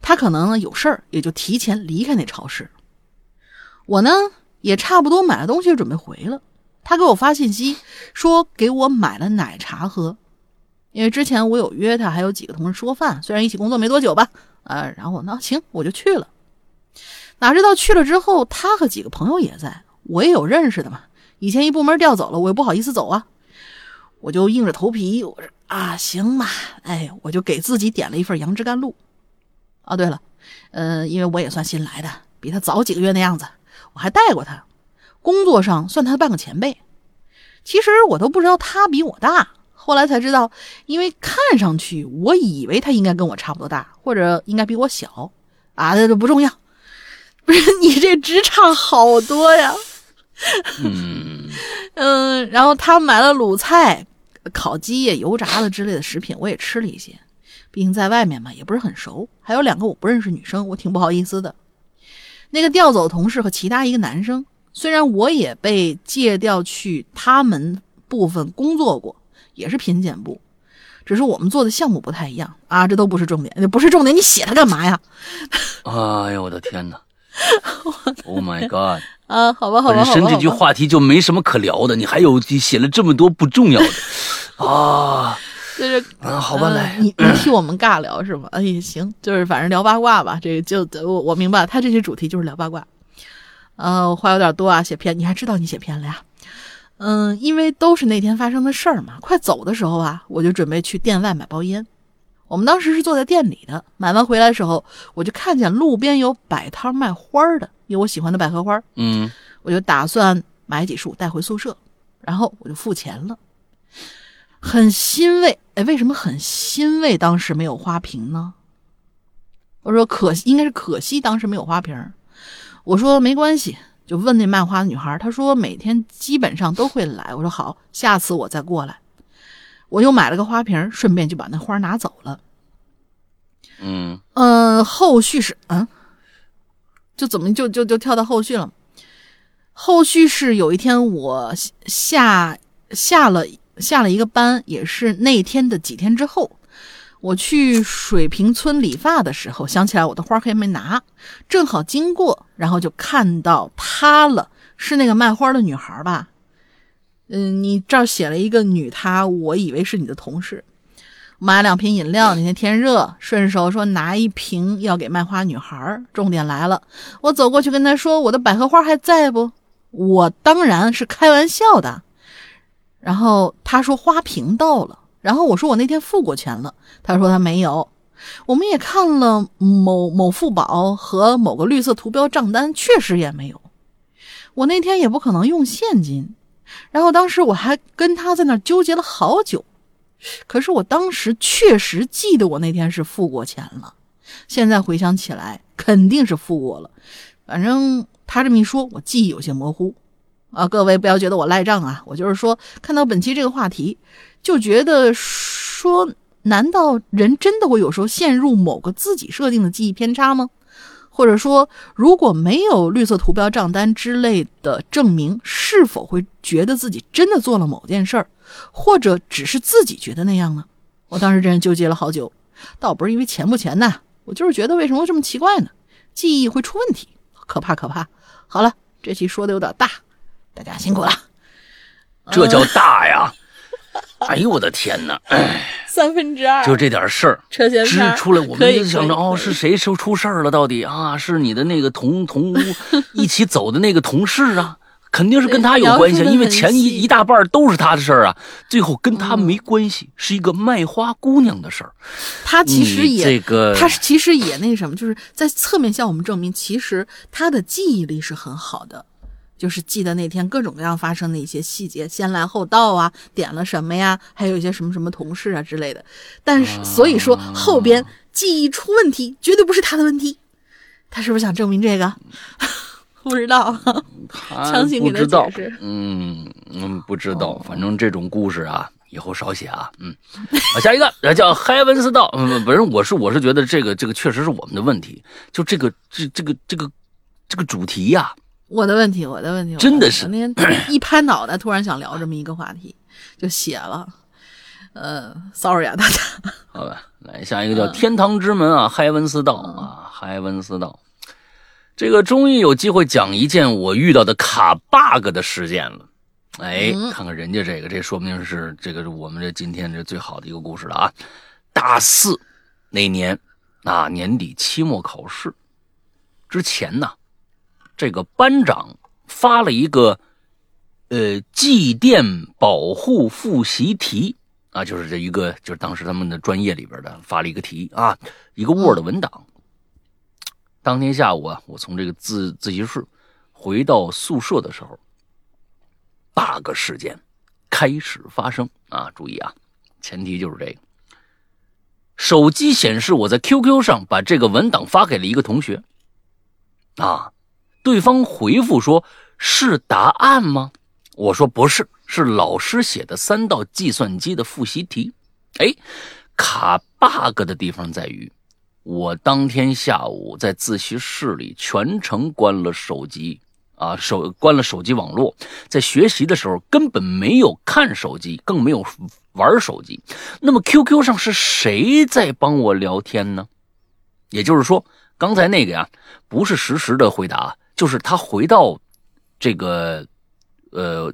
Speaker 2: 他可能有事儿，也就提前离开那超市。我呢也差不多买了东西，准备回了。他给我发信息说给我买了奶茶喝，因为之前我有约他，还有几个同事吃过饭，虽然一起工作没多久吧，啊，然后我呢行我就去了。哪知道去了之后，他和几个朋友也在，我也有认识的嘛，以前一部门调走了，我也不好意思走啊，我就硬着头皮，我说。啊，行吧，哎，我就给自己点了一份杨枝甘露。哦，对了，呃，因为我也算新来的，比他早几个月的样子，我还带过他，工作上算他半个前辈。其实我都不知道他比我大，后来才知道，因为看上去我以为他应该跟我差不多大，或者应该比我小。啊，这不重要，不是你这职场好多呀。
Speaker 1: 嗯
Speaker 2: 嗯，然后他买了卤菜。烤鸡呀、油炸的之类的食品，我也吃了一些。毕竟在外面嘛，也不是很熟。还有两个我不认识女生，我挺不好意思的。那个调走同事和其他一个男生，虽然我也被借调去他们部分工作过，也是品检部，只是我们做的项目不太一样啊。这都不是重点，不是重点，你写它干嘛呀？
Speaker 1: 哎呦我的天哪！Oh my god！
Speaker 2: 啊，好吧，好吧，
Speaker 1: 本身这句话题就没什么可聊的，你还有写了这么多不重要的。啊，
Speaker 2: 就是
Speaker 1: 嗯，好吧，来，
Speaker 2: 你你替我们尬聊是吗？哎，行，就是反正聊八卦吧。这个就我我明白，他这些主题就是聊八卦。呃，我话有点多啊，写偏，你还知道你写偏了呀？嗯，因为都是那天发生的事儿嘛。快走的时候啊，我就准备去店外买包烟。我们当时是坐在店里的，买完回来的时候，我就看见路边有摆摊卖花的，有我喜欢的百合花。
Speaker 1: 嗯，
Speaker 2: 我就打算买几束带回宿舍，然后我就付钱了。很欣慰，哎，为什么很欣慰？当时没有花瓶呢？我说可惜，应该是可惜，当时没有花瓶。我说没关系，就问那卖花的女孩，她说每天基本上都会来。我说好，下次我再过来。我又买了个花瓶，顺便就把那花拿走了。
Speaker 1: 嗯
Speaker 2: 嗯，后续是嗯，就怎么就就就跳到后续了？后续是有一天我下下了。下了一个班，也是那天的几天之后，我去水平村理发的时候，想起来我的花还没拿，正好经过，然后就看到她了，是那个卖花的女孩吧？嗯，你这儿写了一个女，她，我以为是你的同事。买两瓶饮料，那天天热，顺手说拿一瓶要给卖花女孩。重点来了，我走过去跟她说：“我的百合花还在不？”我当然是开玩笑的。然后他说花瓶到了，然后我说我那天付过钱了，他说他没有。我们也看了某某付宝和某个绿色图标账单，确实也没有。我那天也不可能用现金。然后当时我还跟他在那纠结了好久，可是我当时确实记得我那天是付过钱了。现在回想起来，肯定是付过了。反正他这么一说，我记忆有些模糊。啊，各位不要觉得我赖账啊！我就是说，看到本期这个话题，就觉得说，难道人真的会有时候陷入某个自己设定的记忆偏差吗？或者说，如果没有绿色图标账单之类的证明，是否会觉得自己真的做了某件事儿，或者只是自己觉得那样呢？我当时真是纠结了好久，倒不是因为钱不钱呐，我就是觉得为什么这么奇怪呢？记忆会出问题，可怕可怕！好了，这期说的有点大。大家辛苦了，
Speaker 1: 这叫大呀！哎呦我的天哪！哎，
Speaker 2: 三分之二
Speaker 1: 就这点事儿，支出来，我们就想着哦，是谁出出事儿了？到底啊，是你的那个同同屋 一起走的那个同事啊？肯定是跟他有关系，因为前一一大半都是他的事儿啊，最后跟他没关系，是一个卖花姑娘的事儿。
Speaker 2: 他其实也
Speaker 1: 这个，
Speaker 2: 他其实也那什么，就是在侧面向我们证明，其实他的记忆力是很好的，就是记得那天各种各样发生的一些细节，先来后到啊，点了什么呀，还有一些什么什么同事啊之类的。但是所以说后边记忆出问题，绝对不是他的问题。他是不是想证明这个？不知道，强行给他解释。
Speaker 1: 嗯嗯，不知道。反正这种故事啊，以后少写啊。嗯，好，下一个叫海文斯道。嗯，不是，我是我是觉得这个这个确实是我们的问题。就这个这这个这个这个主题呀，
Speaker 2: 我的问题，我的问题，
Speaker 1: 真的是
Speaker 2: 那天 一拍脑袋，突然想聊这么一个话题，就写了。呃，sorry 啊，大家。
Speaker 1: 好吧，来下一个叫天堂之门啊，海文斯道啊，海文斯道。这个终于有机会讲一件我遇到的卡 bug 的事件了，哎，看看人家这个，这说明是这个是我们这今天这最好的一个故事了啊！大四那年啊，年底期末考试之前呢，这个班长发了一个呃祭电保护复习题啊，就是这一个就是当时他们的专业里边的发了一个题啊，一个 Word 文档。当天下午啊，我从这个自自习室回到宿舍的时候，bug 事件开始发生啊！注意啊，前提就是这个。手机显示我在 QQ 上把这个文档发给了一个同学，啊，对方回复说是答案吗？我说不是，是老师写的三道计算机的复习题。哎，卡 bug 的地方在于。我当天下午在自习室里全程关了手机，啊，手关了手机网络，在学习的时候根本没有看手机，更没有玩手机。那么 QQ 上是谁在帮我聊天呢？也就是说，刚才那个呀，不是实时的回答，就是他回到这个呃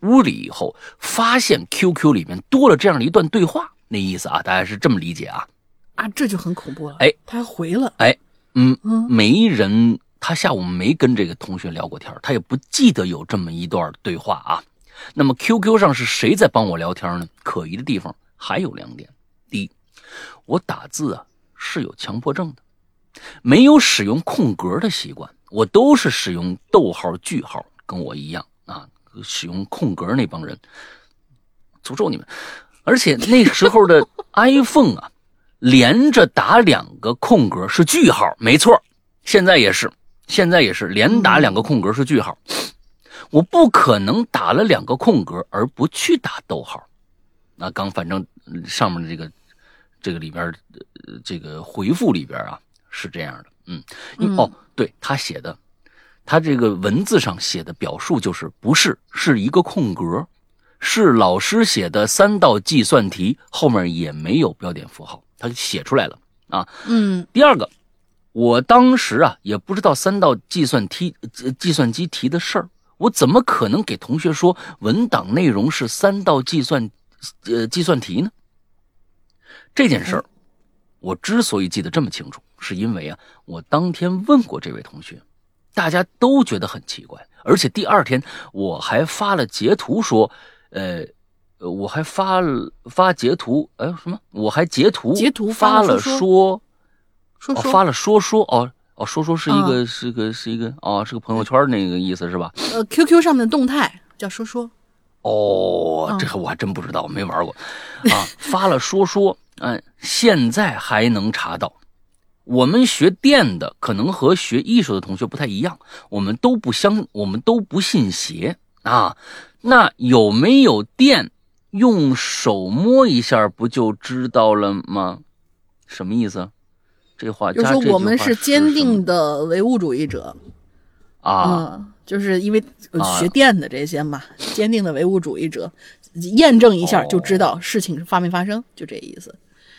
Speaker 1: 屋里以后，发现 QQ 里面多了这样的一段对话，那意思啊，大家是这么理解啊。
Speaker 2: 啊，这就很恐怖了！
Speaker 1: 哎，
Speaker 2: 他还回了，
Speaker 1: 哎，嗯嗯，没人，他下午没跟这个同学聊过天，他也不记得有这么一段对话啊。那么 QQ 上是谁在帮我聊天呢？可疑的地方还有两点：第一，我打字啊是有强迫症的，没有使用空格的习惯，我都是使用逗号、句号，跟我一样啊，使用空格那帮人，诅咒你们！而且那时候的 iPhone 啊。连着打两个空格是句号，没错，现在也是，现在也是连打两个空格是句号。我不可能打了两个空格而不去打逗号。那刚反正上面的这个这个里边这个回复里边啊是这样的，嗯，哦，对他写的，他这个文字上写的表述就是不是是一个空格，是老师写的三道计算题，后面也没有标点符号。他就写出来了啊，
Speaker 2: 嗯。
Speaker 1: 第二个，我当时啊也不知道三道计算题、计算机题的事儿，我怎么可能给同学说文档内容是三道计算，呃，计算题呢？这件事儿，我之所以记得这么清楚，是因为啊，我当天问过这位同学，大家都觉得很奇怪，而且第二天我还发了截图说，呃。我还发了发截图，哎，什么？我还截图
Speaker 2: 截图
Speaker 1: 发
Speaker 2: 了
Speaker 1: 说
Speaker 2: 说说
Speaker 1: 发了说说哦哦说说是一个是个是一个哦是个朋友圈那个意思是吧？
Speaker 2: 呃，QQ 上面的动态叫说说。
Speaker 1: 哦，这个我还真不知道，没玩过啊。发了说说，嗯，现在还能查到。我们学电的可能和学艺术的同学不太一样，我们都不相，我们都不信邪啊。那有没有电？用手摸一下不就知道了吗？什么意思？这话
Speaker 2: 就是说我们是坚定的唯物主义者
Speaker 1: 啊，
Speaker 2: 就是因为学电的这些嘛，坚定的唯物主义者，验证一下就知道事情发没发生，就这意思。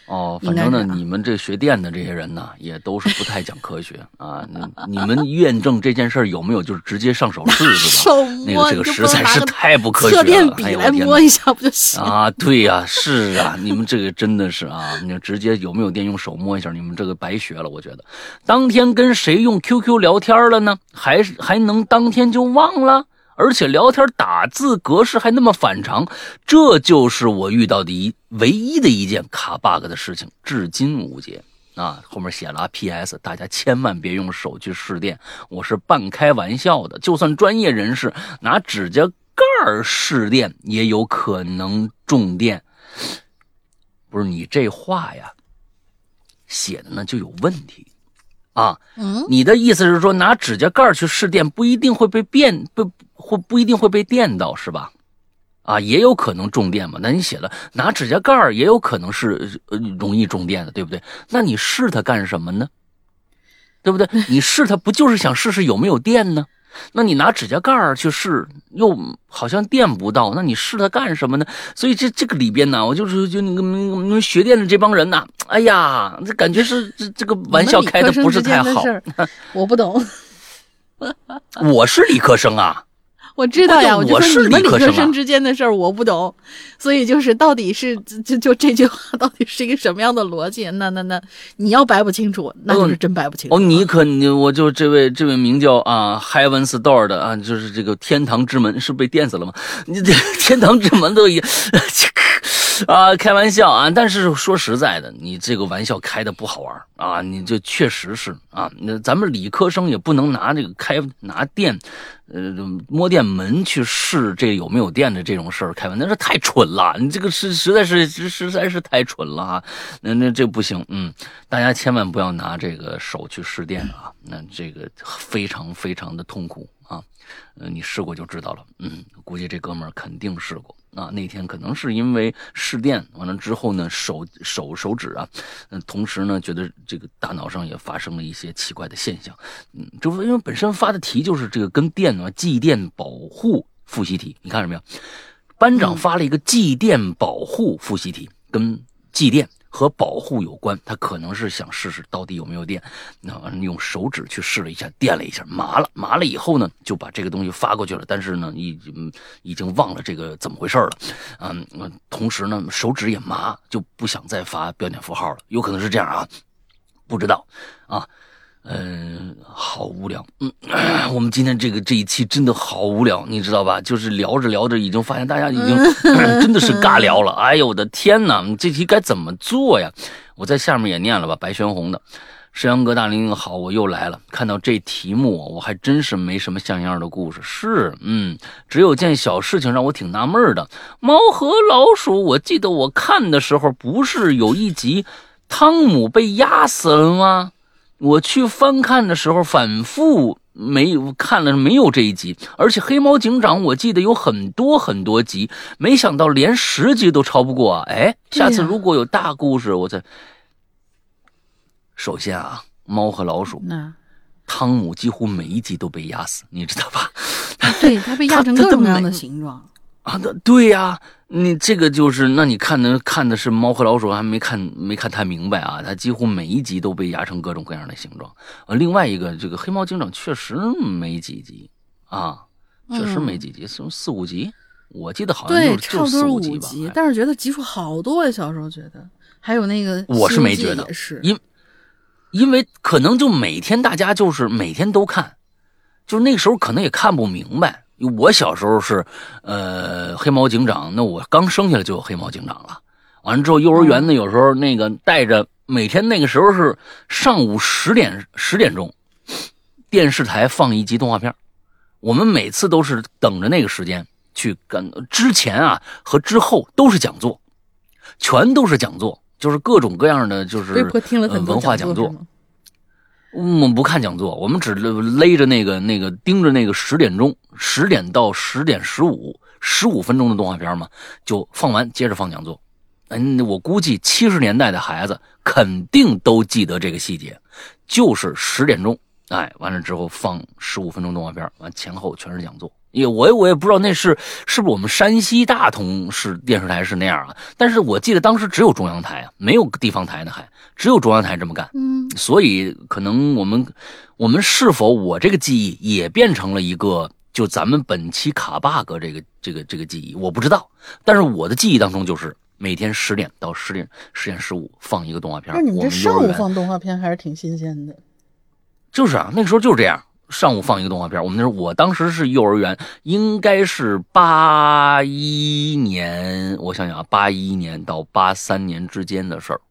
Speaker 1: 哦，反正呢，你们这学电的这些人呢，也都是不太讲科学 啊。你们验证这件事有没有就是直接上手试试吧？那个这个实在是太不科学了。测
Speaker 2: 电笔来摸一下不就行
Speaker 1: 啊？对呀，是啊，你们这个真的是啊，你直接有没有电用手摸一下，你们这个白学了。我觉得，当天跟谁用 QQ 聊天了呢？还是还能当天就忘了而且聊天打字格式还那么反常，这就是我遇到的一唯一的一件卡 bug 的事情，至今无解。啊，后面写了 P.S，大家千万别用手去试电，我是半开玩笑的。就算专业人士拿指甲盖试电，也有可能中电。不是你这话呀，写的呢就有问题啊。
Speaker 2: 嗯，
Speaker 1: 你的意思是说拿指甲盖去试电不一定会被电，不会不一定会被电到，是吧？啊，也有可能中电嘛？那你写了拿指甲盖儿，也有可能是呃容易中电的，对不对？那你试它干什么呢？对不对？你试它不就是想试试有没有电呢？那你拿指甲盖儿去试，又好像电不到，那你试它干什么呢？所以这这个里边呢，我就是就那个你们学电的这帮人呐，哎呀，这感觉是这这个玩笑开的不是太好。
Speaker 2: 我不懂，
Speaker 1: 我是理科生啊。
Speaker 2: 我知道呀，我就
Speaker 1: 说
Speaker 2: 你们理科生之间的事儿我不懂，所以就是到底是就就这句话到底是一个什么样的逻辑？那那那你要掰不清楚，那就是真掰不清楚。
Speaker 1: 哦，你可你我就这位这位名叫啊 Heaven's Door 的啊，就是这个天堂之门是被电死了吗？你这天堂之门都已。啊，开玩笑啊！但是说实在的，你这个玩笑开的不好玩啊！你这确实是啊，那咱们理科生也不能拿这个开拿电，呃，摸电门去试这有没有电的这种事儿开玩笑，那是太蠢了！你这个是实在是实在是太蠢了啊！那那这不行，嗯，大家千万不要拿这个手去试电啊，那这个非常非常的痛苦啊！呃，你试过就知道了，嗯，估计这哥们儿肯定试过。啊，那天可能是因为试电完了之后呢，手手手指啊，嗯，同时呢，觉得这个大脑上也发生了一些奇怪的现象，嗯，就因为本身发的题就是这个跟电啊，继电保护复习题，你看着没有？班长发了一个继电保护复习题，跟继电。和保护有关，他可能是想试试到底有没有电，那用手指去试了一下，电了一下，麻了，麻了以后呢，就把这个东西发过去了。但是呢，已经已经忘了这个怎么回事了，嗯，同时呢，手指也麻，就不想再发标点符号了。有可能是这样啊，不知道啊。嗯，好无聊。嗯，我们今天这个这一期真的好无聊，你知道吧？就是聊着聊着，已经发现大家已经 真的是尬聊了。哎呦我的天哪，这题该怎么做呀？我在下面也念了吧。白玄红的，山羊哥大林好，我又来了。看到这题目，我还真是没什么像样的故事。是，嗯，只有件小事情让我挺纳闷的。猫和老鼠，我记得我看的时候，不是有一集汤姆被压死了吗？我去翻看的时候，反复没有看了没有这一集，而且黑猫警长我记得有很多很多集，没想到连十集都超不过啊！哎，下次如果有大故事，我再。首先啊，猫和老鼠，汤姆几乎每一集都被压死，你知道吧？
Speaker 2: 对他被压成各种各样的形状。
Speaker 1: 啊，那对呀，你这个就是，那你看的看的是猫和老鼠，还没看没看太明白啊？它几乎每一集都被压成各种各样的形状。呃，另外一个，这个黑猫警长确实没几集啊，确实没几集，四四五集，我记得好像就差不多
Speaker 2: 五
Speaker 1: 集吧。
Speaker 2: 但是觉得集数好多呀，小时候觉得，还有那个
Speaker 1: 我是没觉得，
Speaker 2: 是
Speaker 1: 因因为可能就每天大家就是每天都看，就是那个时候可能也看不明白。我小时候是，呃，黑猫警长。那我刚生下来就有黑猫警长了。完了之后，幼儿园呢，有时候那个带着，每天那个时候是上午十点十点钟，电视台放一集动画片。我们每次都是等着那个时间去跟。之前啊和之后都是讲座，全都是讲座，就是各种各样的就是文化讲座。我们不看讲座，我们只勒着那个那个盯着那个十点钟，十点到十点十五，十五分钟的动画片嘛，就放完接着放讲座。嗯，我估计七十年代的孩子肯定都记得这个细节，就是十点钟，哎，完了之后放十五分钟动画片，完前后全是讲座。也我我也不知道那是是不是我们山西大同市电视台是那样啊？但是我记得当时只有中央台啊，没有地方台呢，还只有中央台这么干。
Speaker 2: 嗯，
Speaker 1: 所以可能我们我们是否我这个记忆也变成了一个就咱们本期卡 bug 这个这个这个记忆，我不知道。但是我的记忆当中就是每天十点到十点十点十五放一个动画片。那
Speaker 2: 你们这上午放动画片还是挺新鲜的。
Speaker 1: 就是啊，那个时候就是这样。上午放一个动画片。我们那时候，我当时是幼儿园，应该是八一年，我想想啊，八一年到八三年之间的事儿。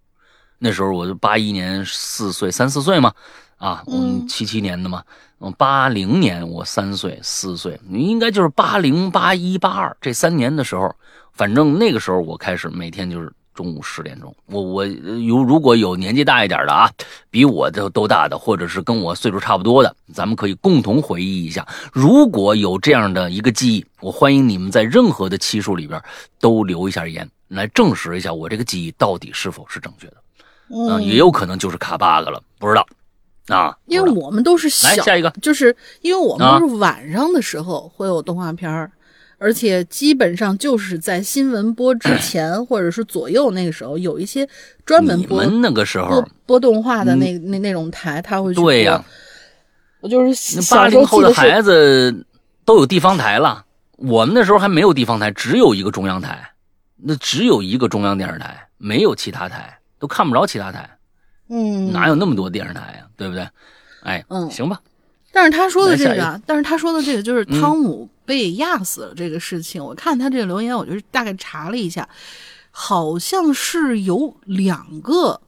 Speaker 1: 那时候我就八一年四岁，三四岁嘛，啊，嗯，七七年的嘛，嗯，八零年我三岁四岁，应该就是八零八一八二这三年的时候，反正那个时候我开始每天就是。中午十点钟，我我有如果有年纪大一点的啊，比我都都大的，或者是跟我岁数差不多的，咱们可以共同回忆一下。如果有这样的一个记忆，我欢迎你们在任何的期数里边都留一下言，来证实一下我这个记忆到底是否是正确的。嗯，也有可能就是卡 bug 了，不知道啊。
Speaker 2: 因为我们都是小，
Speaker 1: 下一个，
Speaker 2: 就是因为我们都是晚上的时候会有动画片儿。而且基本上就是在新闻播之前 或者是左右那个时候，有一些专门播
Speaker 1: 那个时候
Speaker 2: 播动画的那那那种台，他会
Speaker 1: 对呀。
Speaker 2: 我就是
Speaker 1: 八零后的孩子都有地方台了，我们那时候还没有地方台，只有一个中央台，那只有一个中央电视台，没有其他台，都看不着其他台。
Speaker 2: 嗯，
Speaker 1: 哪有那么多电视台呀？对不对？哎，
Speaker 2: 嗯，
Speaker 1: 行吧。
Speaker 2: 但是他说的这个，但是他说的这个就是汤姆被压死了这个事情。我看他这个留言，我就大概查了一下，好像是有两个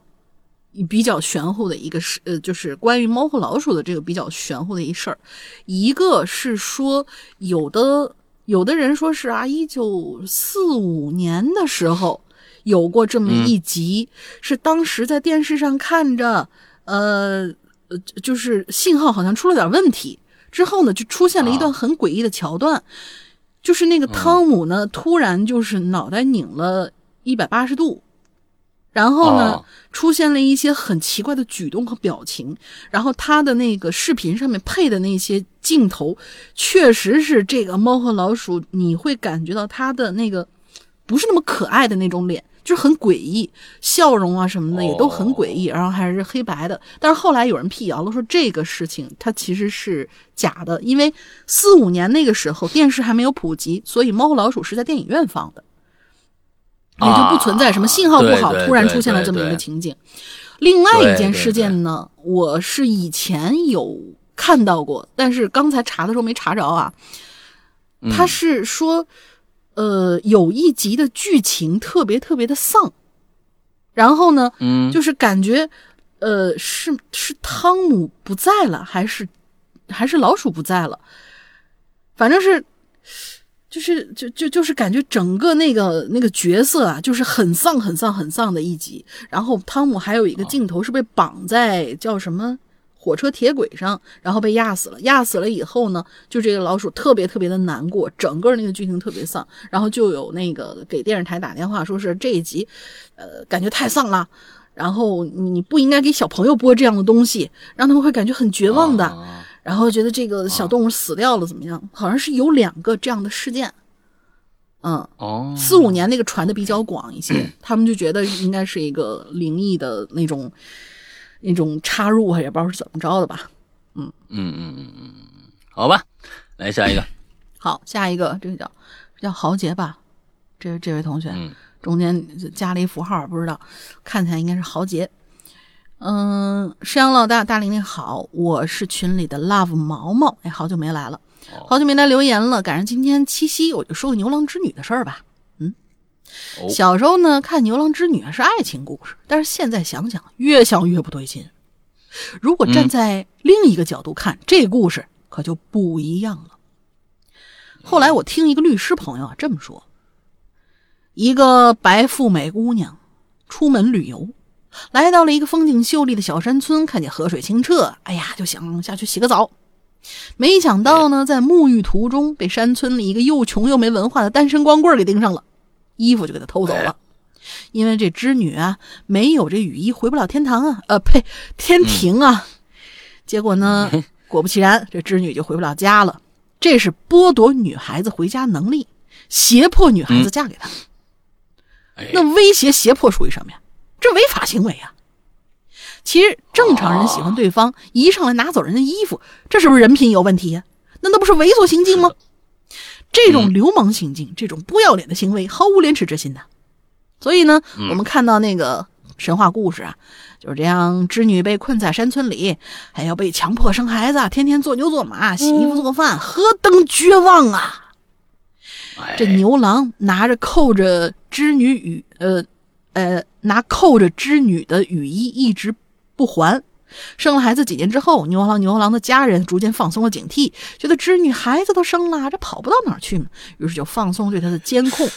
Speaker 2: 比较玄乎的一个事，呃，就是关于猫和老鼠的这个比较玄乎的一事儿。一个是说，有的有的人说是啊，一九四五年的时候有过这么一集，是当时在电视上看着，呃。呃，就是信号好像出了点问题，之后呢，就出现了一段很诡异的桥段，就是那个汤姆呢，突然就是脑袋拧了一百八十度，然后呢，出现了一些很奇怪的举动和表情，然后他的那个视频上面配的那些镜头，确实是这个猫和老鼠，你会感觉到他的那个不是那么可爱的那种脸。就是很诡异，笑容啊什么的也都很诡异，然后还是黑白的。但是后来有人辟谣了，说这个事情它其实是假的，因为四五年那个时候电视还没有普及，所以《猫和老鼠》是在电影院放的，也就不存在什么信号不好突然出现了这么一个情景。另外一件事件呢，我是以前有看到过，但是刚才查的时候没查着啊。他是说。呃，有一集的剧情特别特别的丧，然后呢，
Speaker 1: 嗯，
Speaker 2: 就是感觉，呃，是是汤姆不在了，还是还是老鼠不在了，反正是，就是就就就是感觉整个那个那个角色啊，就是很丧很丧很丧的一集。然后汤姆还有一个镜头是被绑在叫什么？火车铁轨上，然后被压死了。压死了以后呢，就这个老鼠特别特别的难过，整个那个剧情特别丧。然后就有那个给电视台打电话，说是这一集，呃，感觉太丧了。然后你不应该给小朋友播这样的东西，让他们会感觉很绝望的。然后觉得这个小动物死掉了怎么样？好像是有两个这样的事件。嗯，
Speaker 1: 哦，
Speaker 2: 四五年那个传的比较广一些，他们就觉得应该是一个灵异的那种。那种插入啊，也不知道是怎么着的吧，
Speaker 1: 嗯。嗯嗯嗯嗯嗯，好吧，来下一个，
Speaker 2: 好，下一个这个叫叫豪杰吧，这这位同学，中间加了一符号，不知道，看起来应该是豪杰。嗯，山羊老大大玲玲好，我是群里的 love 毛毛，哎，好久没来了，好久没来留言了，赶上今天七夕，我就说个牛郎织女的事儿吧。小时候呢，看《牛郎织女》是爱情故事，但是现在想想，越想越不对劲。如果站在另一个角度看，这故事可就不一样了。后来我听一个律师朋友啊这么说：，一个白富美姑娘出门旅游，来到了一个风景秀丽的小山村，看见河水清澈，哎呀，就想下去洗个澡。没想到呢，在沐浴途中，被山村里一个又穷又没文化的单身光棍给盯上了。衣服就给他偷走了，因为这织女啊没有这雨衣回不了天堂啊，呃呸，天庭啊。结果呢，果不其然，这织女就回不了家了。这是剥夺女孩子回家能力，胁迫女孩子嫁给他。那威胁胁迫属于什么呀？这违法行为啊！其实正常人喜欢对方，一上来拿走人家衣服，这是不是人品有问题呀？那那不是猥琐行径吗？这种流氓行径，这种不要脸的行为，毫无廉耻之心的。所以呢，我们看到那个神话故事啊，就是这样：织女被困在山村里，还要被强迫生孩子，天天做牛做马，洗衣服做饭，何等绝望啊！这牛郎拿着扣着织女雨，呃，呃，拿扣着织女的雨衣一直不还。生了孩子几年之后，牛郎牛郎的家人逐渐放松了警惕，觉得织女孩子都生了，这跑不到哪儿去嘛，于是就放松对她的监控。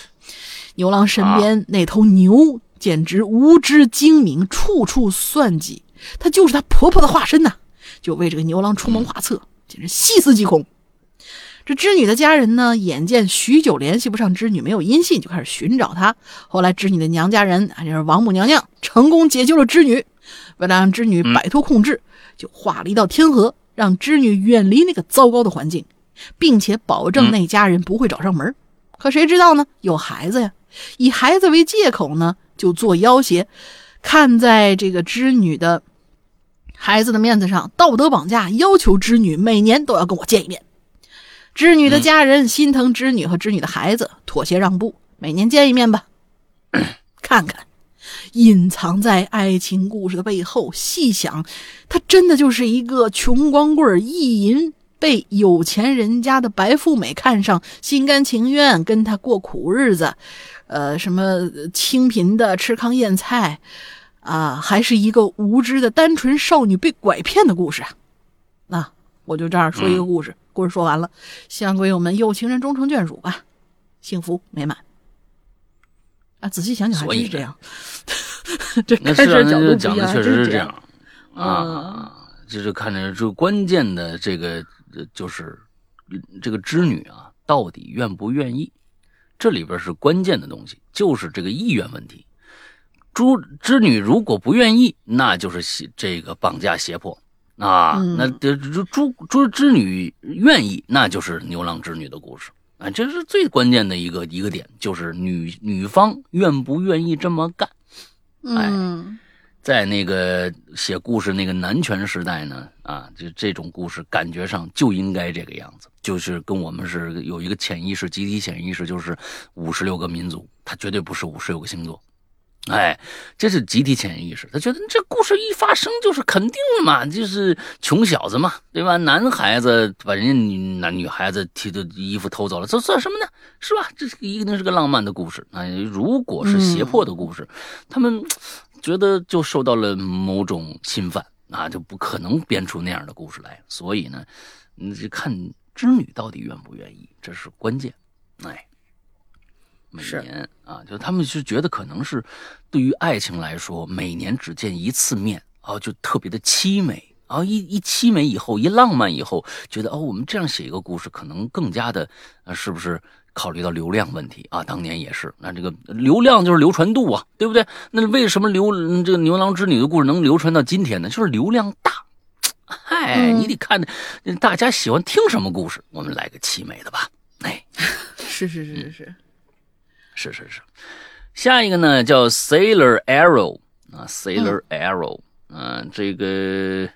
Speaker 2: 牛郎身边那头牛简直无知精明，处处算计，她就是她婆婆的化身呐，就为这个牛郎出谋划策，简直细思极恐。这织女的家人呢，眼见许久联系不上织女，没有音信，就开始寻找她。后来，织女的娘家人啊，就是王母娘娘，成功解救了织女。为了让织女摆脱控制，就画了一道天河，让织女远离那个糟糕的环境，并且保证那家人不会找上门。可谁知道呢？有孩子呀，以孩子为借口呢，就做要挟，看在这个织女的孩子的面子上，道德绑架，要求织女每年都要跟我见一面。织女的家人心疼织女和织女的孩子，妥协让步，每年见一面吧。看看，隐藏在爱情故事的背后，细想，他真的就是一个穷光棍意淫，被有钱人家的白富美看上，心甘情愿跟他过苦日子。呃，什么清贫的吃糠咽菜，啊，还是一个无知的单纯少女被拐骗的故事啊。那我就这样说一个故事。故事说完了，希望鬼友们有情人终成眷属吧，幸福美满。啊，仔细想想还真是这样。这
Speaker 1: 那是
Speaker 2: 啊，那
Speaker 1: 讲的确实是
Speaker 2: 这
Speaker 1: 样啊。就是看着就关键的这个，就是这个织女啊，到底愿不愿意？这里边是关键的东西，就是这个意愿问题。织织女如果不愿意，那就是这个绑架胁迫。啊，那这这猪猪织女愿意，那就是牛郎织女的故事啊，这是最关键的一个一个点，就是女女方愿不愿意这么干。
Speaker 2: 嗯，
Speaker 1: 在那个写故事那个男权时代呢，啊，就这种故事感觉上就应该这个样子，就是跟我们是有一个潜意识，集体潜意识，就是五十六个民族，它绝对不是五十六个星座。哎，这是集体潜意识，他觉得这故事一发生就是肯定的嘛，就是穷小子嘛，对吧？男孩子把人家女男女孩子提的衣服偷走了，这算什么呢？是吧？这是一定是个浪漫的故事。啊。如果是胁迫的故事，他们觉得就受到了某种侵犯，啊就不可能编出那样的故事来。所以呢，你就看织女到底愿不愿意，这是关键。哎。每年啊，就他们是觉得可能是对于爱情来说，每年只见一次面啊，就特别的凄美啊。一一凄美以后，一浪漫以后，觉得哦，我们这样写一个故事，可能更加的，呃，是不是考虑到流量问题啊？当年也是，那这个流量就是流传度啊，对不对？那为什么流这个牛郎织女的故事能流传到今天呢？就是流量大。嗨，你得看大家喜欢听什么故事，我们来个凄美的吧。哎，
Speaker 2: 是是是是是。
Speaker 1: 是是是，下一个呢叫 Sailor Arrow 啊，Sailor Arrow，嗯，这个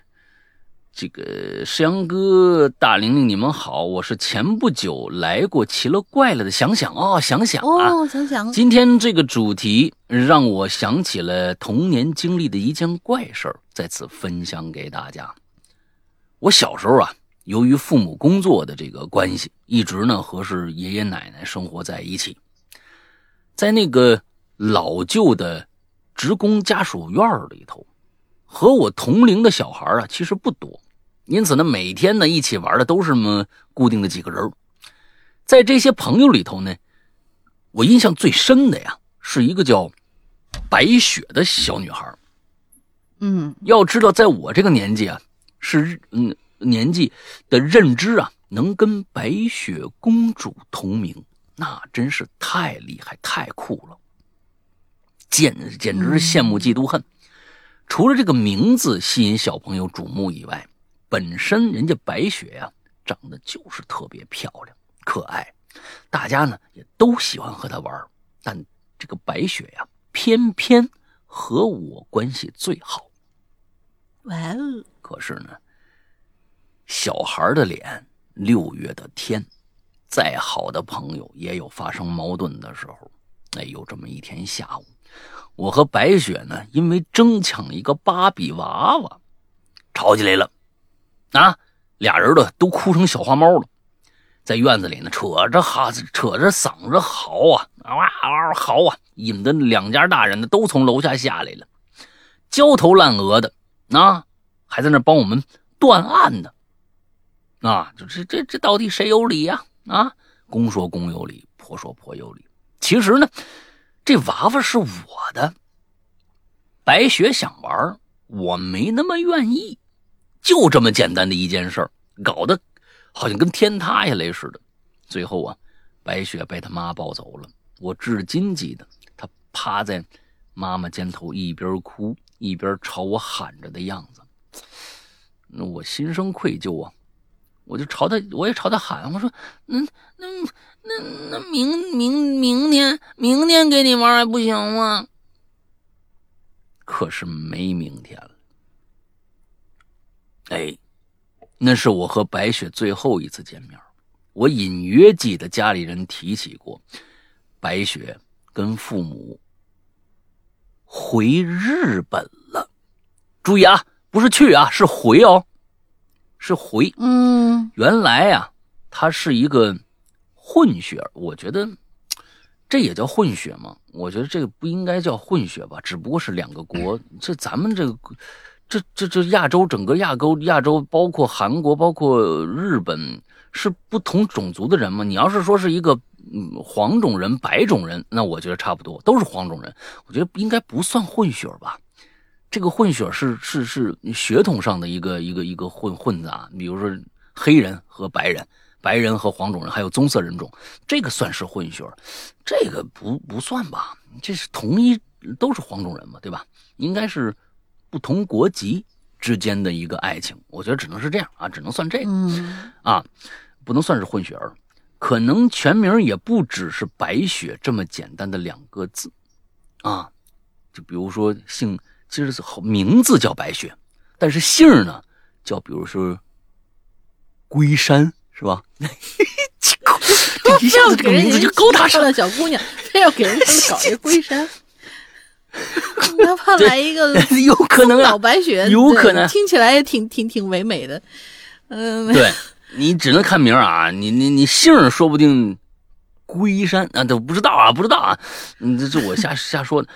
Speaker 1: 这个石阳哥、大玲玲，你们好，我是前不久来过奇了怪了的想想哦，想想
Speaker 2: 啊，想想，
Speaker 1: 今天这个主题让我想起了童年经历的一件怪事儿，在此分享给大家。我小时候啊，由于父母工作的这个关系，一直呢和是爷爷奶奶生活在一起。在那个老旧的职工家属院里头，和我同龄的小孩啊，其实不多，因此呢，每天呢一起玩的都是么固定的几个人。在这些朋友里头呢，我印象最深的呀，是一个叫白雪的小女孩。
Speaker 2: 嗯，
Speaker 1: 要知道，在我这个年纪啊，是嗯年纪的认知啊，能跟白雪公主同名。那真是太厉害、太酷了，简简直是羡慕、嫉妒、恨。除了这个名字吸引小朋友瞩目以外，本身人家白雪呀，长得就是特别漂亮、可爱，大家呢也都喜欢和她玩。但这个白雪呀，偏偏和我关系最好。
Speaker 2: 哇哦！
Speaker 1: 可是呢，小孩的脸，六月的天。再好的朋友也有发生矛盾的时候。哎，有这么一天下午，我和白雪呢，因为争抢一个芭比娃娃，吵起来了，啊，俩人的都哭成小花猫了，在院子里呢，扯着哈扯着嗓子嚎啊，哇哇嚎啊，引得两家大人呢都从楼下下来了，焦头烂额的，啊，还在那帮我们断案呢，啊，就这这这到底谁有理呀？啊公说公有理，婆说婆有理，其实呢。这娃娃是我的，白雪想玩，我没那么愿意，就这么简单的一件事，搞得好像跟天塌下来似的。最后啊，白雪被他妈抱走了。我至今记得她趴在妈妈肩头，一边哭一边朝我喊着的样子。那我心生愧疚啊，我就朝他，我也朝他喊，我说：“嗯，那。”那那明明明天明天给你玩还不行吗？可是没明天了。哎，那是我和白雪最后一次见面。我隐约记得家里人提起过，白雪跟父母回日本了。注意啊，不是去啊，是回哦，是回。
Speaker 2: 嗯，
Speaker 1: 原来啊，他是一个。混血，我觉得这也叫混血吗？我觉得这个不应该叫混血吧，只不过是两个国。这咱们这个，这这这亚洲整个亚洲亚洲，包括韩国，包括日本，是不同种族的人吗？你要是说是一个黄种人、白种人，那我觉得差不多，都是黄种人。我觉得应该不算混血吧？这个混血是是是血统上的一个一个一个混混子啊，比如说黑人和白人。白人和黄种人，还有棕色人种，这个算是混血这个不不算吧？这是同一都是黄种人嘛，对吧？应该是不同国籍之间的一个爱情，我觉得只能是这样啊，只能算这个啊，不能算是混血儿，可能全名也不只是白雪这么简单的两个字啊，就比如说姓，其实是名字叫白雪，但是姓呢叫，比如说龟山。是吧？这一下子这个名字就高大上
Speaker 2: 了小姑娘，非要给人家搞一个龟山，哪怕来一个
Speaker 1: 有可能
Speaker 2: 老白雪，
Speaker 1: 有可能
Speaker 2: 听起来也挺挺挺唯美的。嗯，
Speaker 1: 对你只能看名啊，你你你姓说不定龟山啊，都不知道啊，不知道啊，嗯，这这我瞎瞎说的。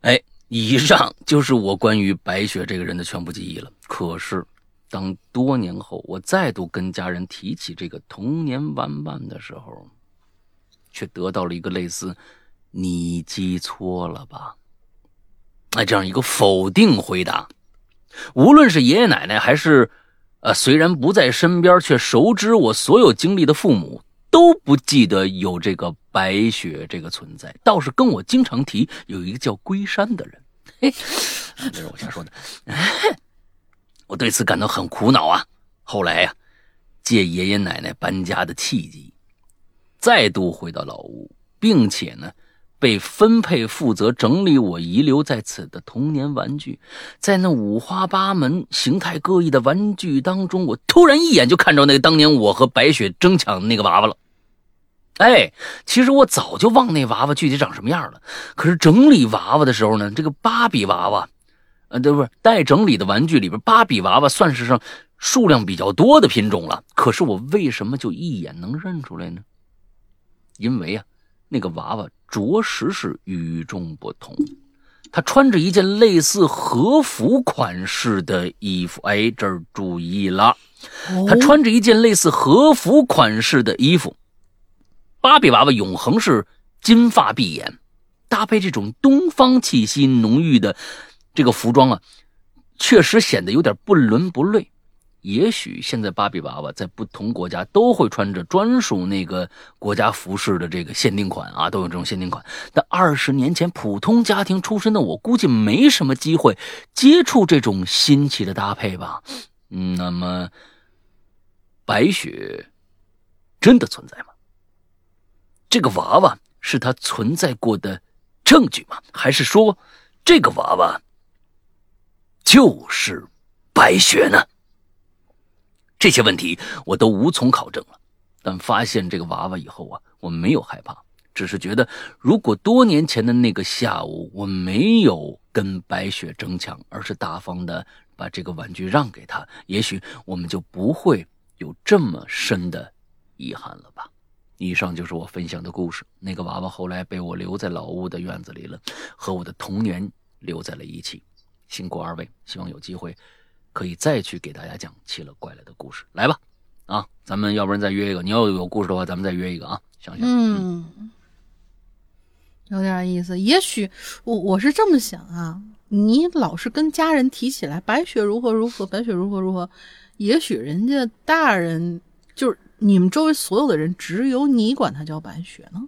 Speaker 1: 哎，以上就是我关于白雪这个人的全部记忆了。可是。当多年后我再度跟家人提起这个童年玩伴的时候，却得到了一个类似“你记错了吧”哎这样一个否定回答。无论是爷爷奶奶，还是呃虽然不在身边却熟知我所有经历的父母，都不记得有这个白雪这个存在，倒是跟我经常提有一个叫龟山的人。嘿，这是我瞎说的。我对此感到很苦恼啊！后来呀，借爷爷奶奶搬家的契机，再度回到老屋，并且呢，被分配负责整理我遗留在此的童年玩具。在那五花八门、形态各异的玩具当中，我突然一眼就看着那个当年我和白雪争抢的那个娃娃了。哎，其实我早就忘那娃娃具体长什么样了。可是整理娃娃的时候呢，这个芭比娃娃。呃，对不是待整理的玩具里边，芭比娃娃算是上数量比较多的品种了。可是我为什么就一眼能认出来呢？因为啊，那个娃娃着实是与众不同。他穿着一件类似和服款式的衣服。哎，这儿注意了，他穿着一件类似和服款式的衣服。芭比娃娃永恒是金发碧眼，搭配这种东方气息浓郁的。这个服装啊，确实显得有点不伦不类。也许现在芭比娃娃在不同国家都会穿着专属那个国家服饰的这个限定款啊，都有这种限定款。但二十年前普通家庭出身的我，估计没什么机会接触这种新奇的搭配吧。那么白雪真的存在吗？这个娃娃是他存在过的证据吗？还是说这个娃娃？就是白雪呢？这些问题我都无从考证了。但发现这个娃娃以后啊，我没有害怕，只是觉得，如果多年前的那个下午我没有跟白雪争抢，而是大方的把这个玩具让给她，也许我们就不会有这么深的遗憾了吧。以上就是我分享的故事。那个娃娃后来被我留在老屋的院子里了，和我的童年留在了一起。辛苦二位，希望有机会可以再去给大家讲奇了怪了的故事。来吧，啊，咱们要不然再约一个。你要有故事的话，咱们再约一个啊。想想，
Speaker 2: 嗯。有点意思，也许我我是这么想啊，你老是跟家人提起来白雪如何如何，白雪如何如何，也许人家大人就是你们周围所有的人，只有你管他叫白雪呢。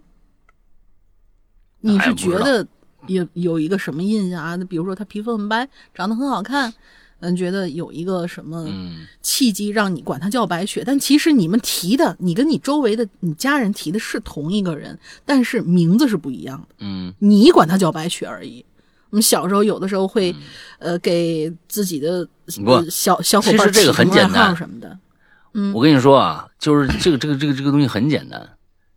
Speaker 2: 你是觉得有有一个什么印象啊？比如说他皮肤很白，长得很好看。嗯，觉得有一个什么契机让你管他叫白雪，但其实你们提的，你跟你周围的你家人提的是同一个人，但是名字是不一样的。
Speaker 1: 嗯，
Speaker 2: 你管他叫白雪而已。我们小时候有的时候会，呃，给自己的小小伙伴
Speaker 1: 起外号
Speaker 2: 什么的。
Speaker 1: 嗯，我跟你说啊，就是这个这个这个这个东西很简单。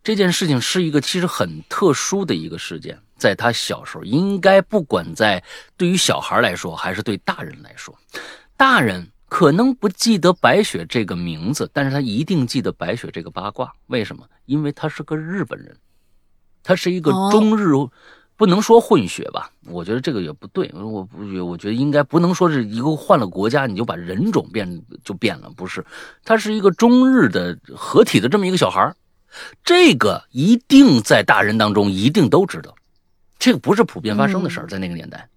Speaker 1: 这件事情是一个其实很特殊的一个事件。在他小时候，应该不管在对于小孩来说，还是对大人来说，大人可能不记得白雪这个名字，但是他一定记得白雪这个八卦。为什么？因为他是个日本人，他是一个中日，不能说混血吧？我觉得这个也不对。我不，我觉得应该不能说是一个换了国家你就把人种变就变了，不是？他是一个中日的合体的这么一个小孩这个一定在大人当中一定都知道。这个不是普遍发生的事儿，在那个年代，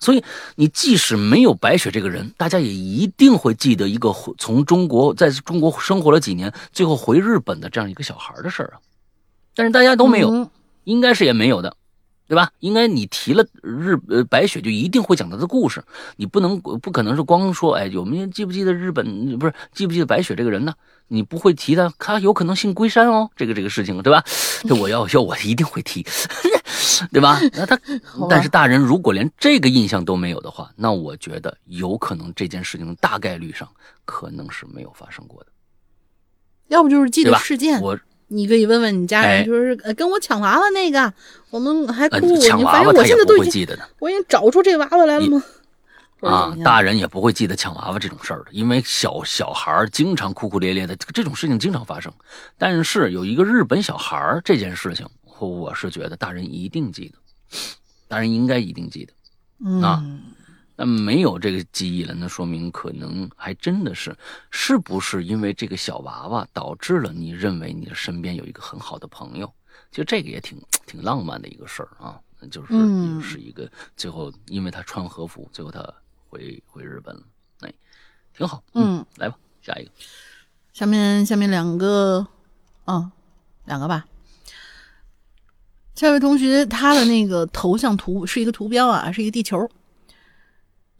Speaker 1: 所以你即使没有白雪这个人，大家也一定会记得一个从中国在中国生活了几年，最后回日本的这样一个小孩的事儿啊。但是大家都没有，应该是也没有的，对吧？应该你提了日呃白雪，就一定会讲他的故事，你不能不可能是光说哎，有没有记不记得日本不是记不记得白雪这个人呢？你不会提的，他有可能姓龟山哦，这个这个事情，对吧？这我要要我一定会提，对吧？那他，但是大人如果连这个印象都没有的话，那我觉得有可能这件事情大概率上可能是没有发生过的。
Speaker 2: 要不就是记得事件，
Speaker 1: 我
Speaker 2: 你可以问问你家人，就是跟我抢娃娃那个，我们还哭，
Speaker 1: 抢娃娃
Speaker 2: 他也
Speaker 1: 不会记得的，
Speaker 2: 我已经找出这娃娃来了吗？
Speaker 1: 啊，大人也不会记得抢娃娃这种事儿的，因为小小孩经常哭哭咧咧的，这种事情经常发生。但是有一个日本小孩这件事情，我是觉得大人一定记得，大人应该一定记得啊。那没有这个记忆了，那说明可能还真的是，是不是因为这个小娃娃导致了你认为你的身边有一个很好的朋友？其实这个也挺挺浪漫的一个事儿啊，就是是一个最后因为他穿和服，最后他。回回日本了，哎，挺好。嗯，来吧，下一个。
Speaker 2: 下面下面两个，嗯，两个吧。下位同学，他的那个头像图是一个图标啊，是一个地球。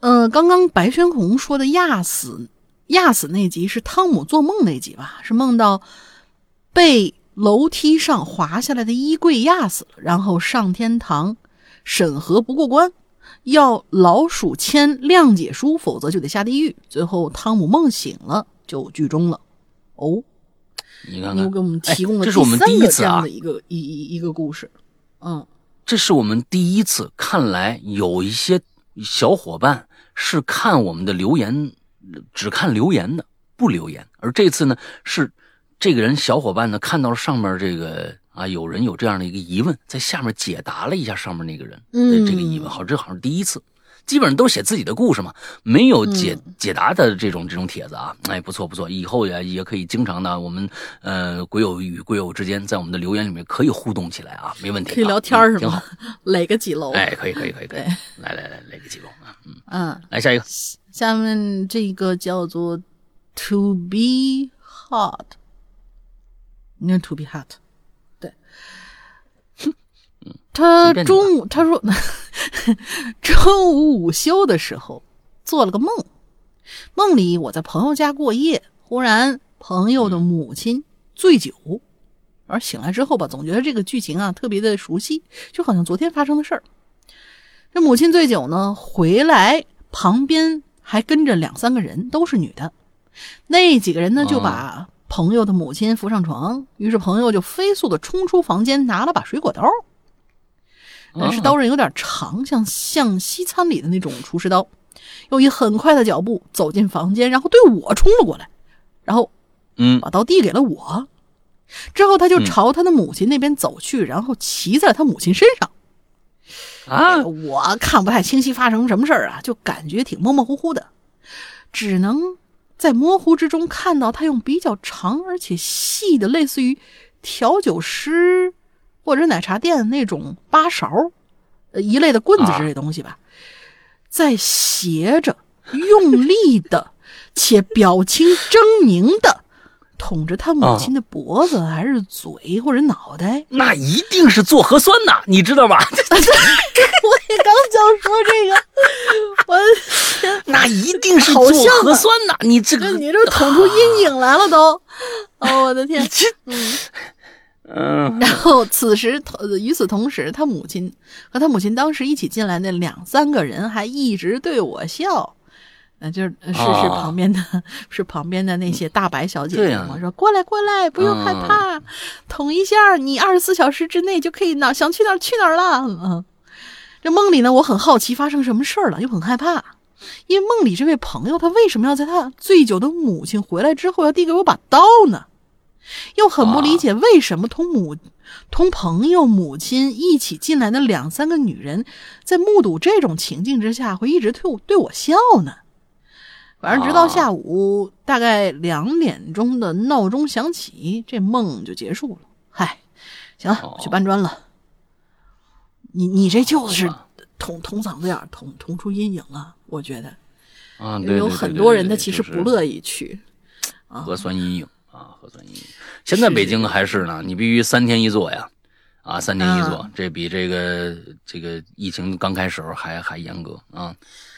Speaker 2: 嗯，刚刚白轩红说的压死压死那集是汤姆做梦那集吧？是梦到被楼梯上滑下来的衣柜压死了，然后上天堂审核不过关。要老鼠签谅解书，否则就得下地狱。最后汤姆梦醒了，就剧终了。哦，
Speaker 1: 你看，看，又
Speaker 2: 给我们提供了
Speaker 1: 这是我们第一次
Speaker 2: 啊，一个一一一个故事。嗯，
Speaker 1: 这是我们第一次。看来有一些小伙伴是看我们的留言，只看留言的，不留言。而这次呢，是这个人小伙伴呢看到了上面这个。啊，有人有这样的一个疑问，在下面解答了一下上面那个人的这个疑问。好，这好像是第一次，基本上都是写自己的故事嘛，没有解解答的这种这种帖子啊。哎，不错不错，以后也也可以经常的，我们呃鬼友与鬼友之间在我们的留言里面可以互动起来啊，没问题，
Speaker 2: 可以聊天是吗？
Speaker 1: 挺好，
Speaker 2: 垒个几楼？
Speaker 1: 哎，可以可以可以可以，来来来，垒个几楼啊？
Speaker 2: 嗯。嗯，
Speaker 1: 来下一个，
Speaker 2: 下面这个叫做 To be hot，你看 To be hot 对。他中午他说，中午午休的时候做了个梦，梦里我在朋友家过夜，忽然朋友的母亲醉酒，而醒来之后吧，总觉得这个剧情啊特别的熟悉，就好像昨天发生的事儿。这母亲醉酒呢，回来旁边还跟着两三个人，都是女的，那几个人呢就把。朋友的母亲扶上床，于是朋友就飞速的冲出房间，拿了把水果刀。但是刀刃有点长，像像西餐里的那种厨师刀。又以很快的脚步走进房间，然后对我冲了过来，然后，
Speaker 1: 嗯，
Speaker 2: 把刀递给了我。之后他就朝他的母亲那边走去，然后骑在他母亲身上。
Speaker 1: 啊，
Speaker 2: 我看不太清晰发生什么事儿啊，就感觉挺模模糊糊的，只能在模糊之中看到他用比较长而且细的，类似于调酒师或者奶茶店那种八勺，一类的棍子之类东西吧。在斜着、用力的且表情狰狞的捅着他母亲的脖子，还是嘴或者脑袋？
Speaker 1: 那一定是做核酸呐，你知道吧？
Speaker 2: 我也刚想说这个，我天
Speaker 1: 那一定是做核酸呐！你这个，
Speaker 2: 你这捅出阴影来了都！哦，我的天！
Speaker 1: 嗯。嗯，
Speaker 2: 然后此时，与此同时，他母亲和他母亲当时一起进来那两三个人还一直对我笑，呃，就是是是旁边的，是旁边的那些大白小姐姐嘛，说过来过来，不用害怕，捅一下，你二十四小时之内就可以哪想去哪儿去哪儿了。嗯，这梦里呢，我很好奇发生什么事儿了，又很害怕，因为梦里这位朋友他为什么要在他醉酒的母亲回来之后要递给我把刀呢？又很不理解为什么同母、同朋友、母亲一起进来的两三个女人，在目睹这种情境之下，会一直对我对我笑呢？反正直到下午大概两点钟的闹钟响起，这梦就结束了。嗨，行了，我去搬砖了。你你这就是捅捅嗓子眼儿，捅捅出阴影了。我觉得
Speaker 1: 啊，
Speaker 2: 有很多人他其实不乐意去
Speaker 1: 核酸阴影。啊，核酸阴影。现在北京还是呢，你必须三天一做呀，啊，三天一做，这比这个这个疫情刚开始时候还还严格啊，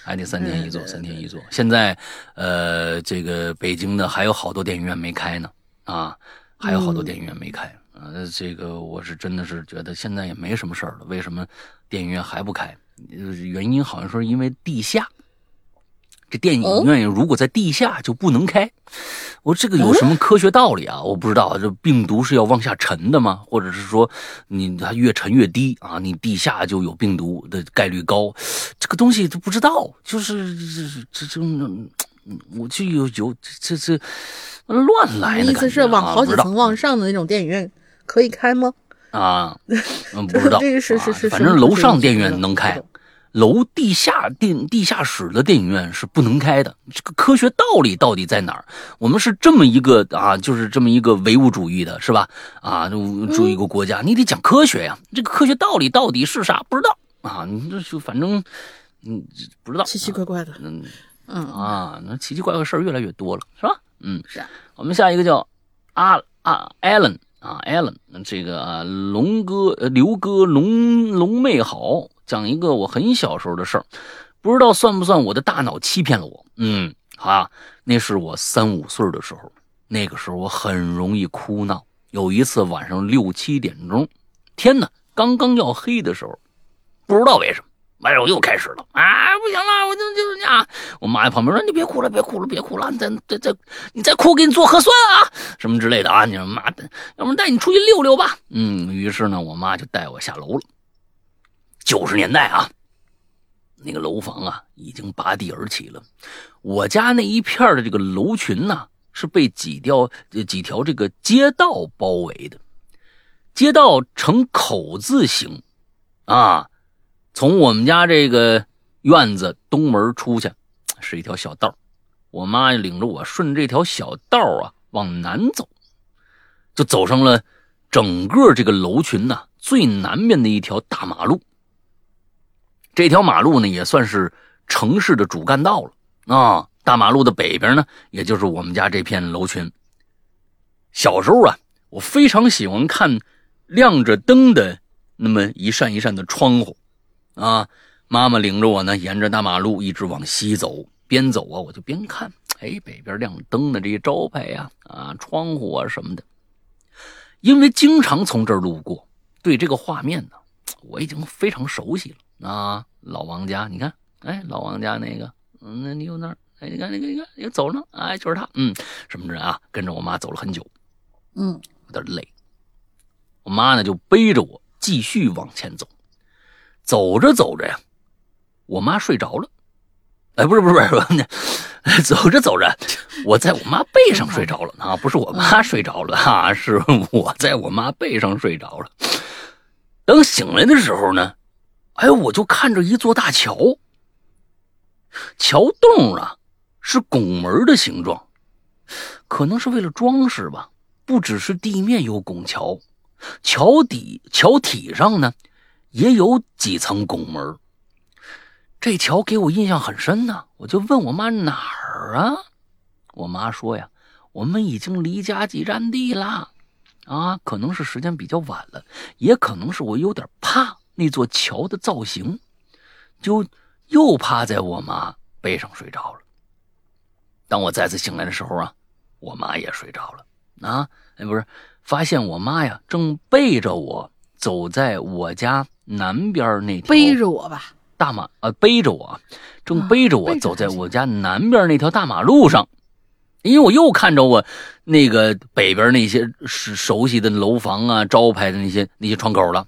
Speaker 1: 还得三天一做，三天一做。现在，呃，这个北京的还有好多电影院没开呢，啊，还有好多电影院没开，呃，这个我是真的是觉得现在也没什么事儿了，为什么电影院还不开？原因好像说因为地下。这电影院如果在地下就不能开，我这个有什么科学道理啊？我不知道，这病毒是要往下沉的吗？或者是说你它越沉越低啊？你地下就有病毒的概率高？这个东西都不知道，就是这这这，我就有有这这乱来的
Speaker 2: 意思是往好几层往上的那种电影院可以开吗？
Speaker 1: 啊，嗯，不知道，
Speaker 2: 这个是是是，
Speaker 1: 反正楼上电影院能开。楼地下电地下室的电影院是不能开的，这个科学道理到底在哪儿？我们是这么一个啊，就是这么一个唯物主义的，是吧？啊，住一个国家，你得讲科学呀。这个科学道理到底是啥？不知道啊。你这就反正嗯不知道，
Speaker 2: 奇奇怪怪的。
Speaker 1: 嗯嗯啊，那奇奇怪怪事儿越来越多了，是吧？嗯，
Speaker 2: 是。
Speaker 1: 我们下一个叫阿阿艾伦啊，艾伦，这个啊，龙哥呃，刘哥龙龙妹好。讲一个我很小时候的事儿，不知道算不算我的大脑欺骗了我。嗯，啊，那是我三五岁的时候，那个时候我很容易哭闹。有一次晚上六七点钟，天哪，刚刚要黑的时候，不知道为什么，哎呦又开始了啊！不行了，我就就是啊！我妈在旁边说：“你别哭了，别哭了，别哭了，你再再再，你再哭给你做核酸啊，什么之类的啊！”你说妈的，要不带你出去溜溜吧？嗯，于是呢，我妈就带我下楼了。九十年代啊，那个楼房啊已经拔地而起了。我家那一片的这个楼群呢，是被几条几条这个街道包围的。街道呈口字形，啊，从我们家这个院子东门出去是一条小道。我妈领着我顺这条小道啊往南走，就走上了整个这个楼群呢最南面的一条大马路。这条马路呢，也算是城市的主干道了啊。大马路的北边呢，也就是我们家这片楼群。小时候啊，我非常喜欢看亮着灯的那么一扇一扇的窗户啊。妈妈领着我呢，沿着大马路一直往西走，边走啊，我就边看，哎，北边亮灯的这些招牌呀，啊，窗户啊什么的。因为经常从这儿路过，对这个画面呢，我已经非常熟悉了。啊，老王家，你看，哎，老王家那个，嗯，那你有那儿哎，你看，你看，你看，又走了，哎，就是他，嗯，什么人啊？跟着我妈走了很久，
Speaker 2: 嗯，
Speaker 1: 有点累。我妈呢就背着我继续往前走，走着走着呀，我妈睡着了。哎，不是不是不是，走着走着，我在我妈背上睡着了啊，不是我妈睡着了啊，是我在我妈背上睡着了。等醒来的时候呢，哎，我就看着一座大桥，桥洞啊是拱门的形状，可能是为了装饰吧。不只是地面有拱桥，桥底桥体上呢也有几层拱门。这桥给我印象很深呢，我就问我妈哪儿啊？我妈说呀，我们已经离家几站地了，啊，可能是时间比较晚了，也可能是我有点怕那座桥的造型，就又趴在我妈背上睡着了。当我再次醒来的时候啊，我妈也睡着了啊，哎，不是，发现我妈呀正背着我走在我家南边那条，
Speaker 2: 背着我吧。
Speaker 1: 大马呃背着我，正背着我走在我家南边那条大马路上，因为我又看着我那个北边那些熟熟悉的楼房啊、招牌的那些那些窗口了。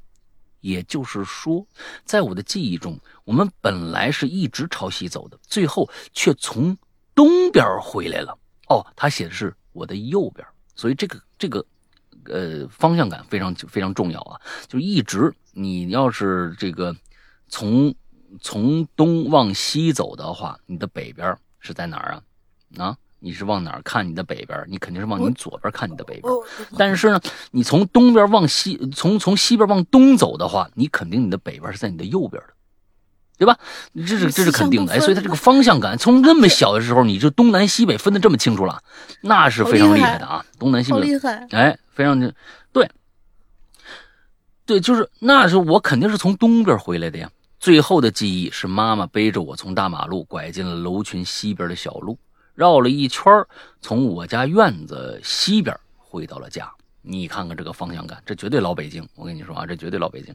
Speaker 1: 也就是说，在我的记忆中，我们本来是一直朝西走的，最后却从东边回来了。哦，他写的是我的右边，所以这个这个呃方向感非常非常重要啊！就一直你要是这个从。从东往西走的话，你的北边是在哪儿啊？啊，你是往哪儿看你的北边？你肯定是往你左边看你的北边。但是呢，你从东边往西，从从西边往东走的话，你肯定你的北边是在你的右边的，对吧？这是这是肯定的。哎，所以它这个方向感，从那么小的时候，你就东南西北分得这么清楚了，那是非常厉害的啊！东南西北，
Speaker 2: 厉害！
Speaker 1: 哎，非常对，对，就是那是我肯定是从东边回来的呀。最后的记忆是妈妈背着我从大马路拐进了楼群西边的小路，绕了一圈从我家院子西边回到了家。你看看这个方向感，这绝对老北京。我跟你说啊，这绝对老北京。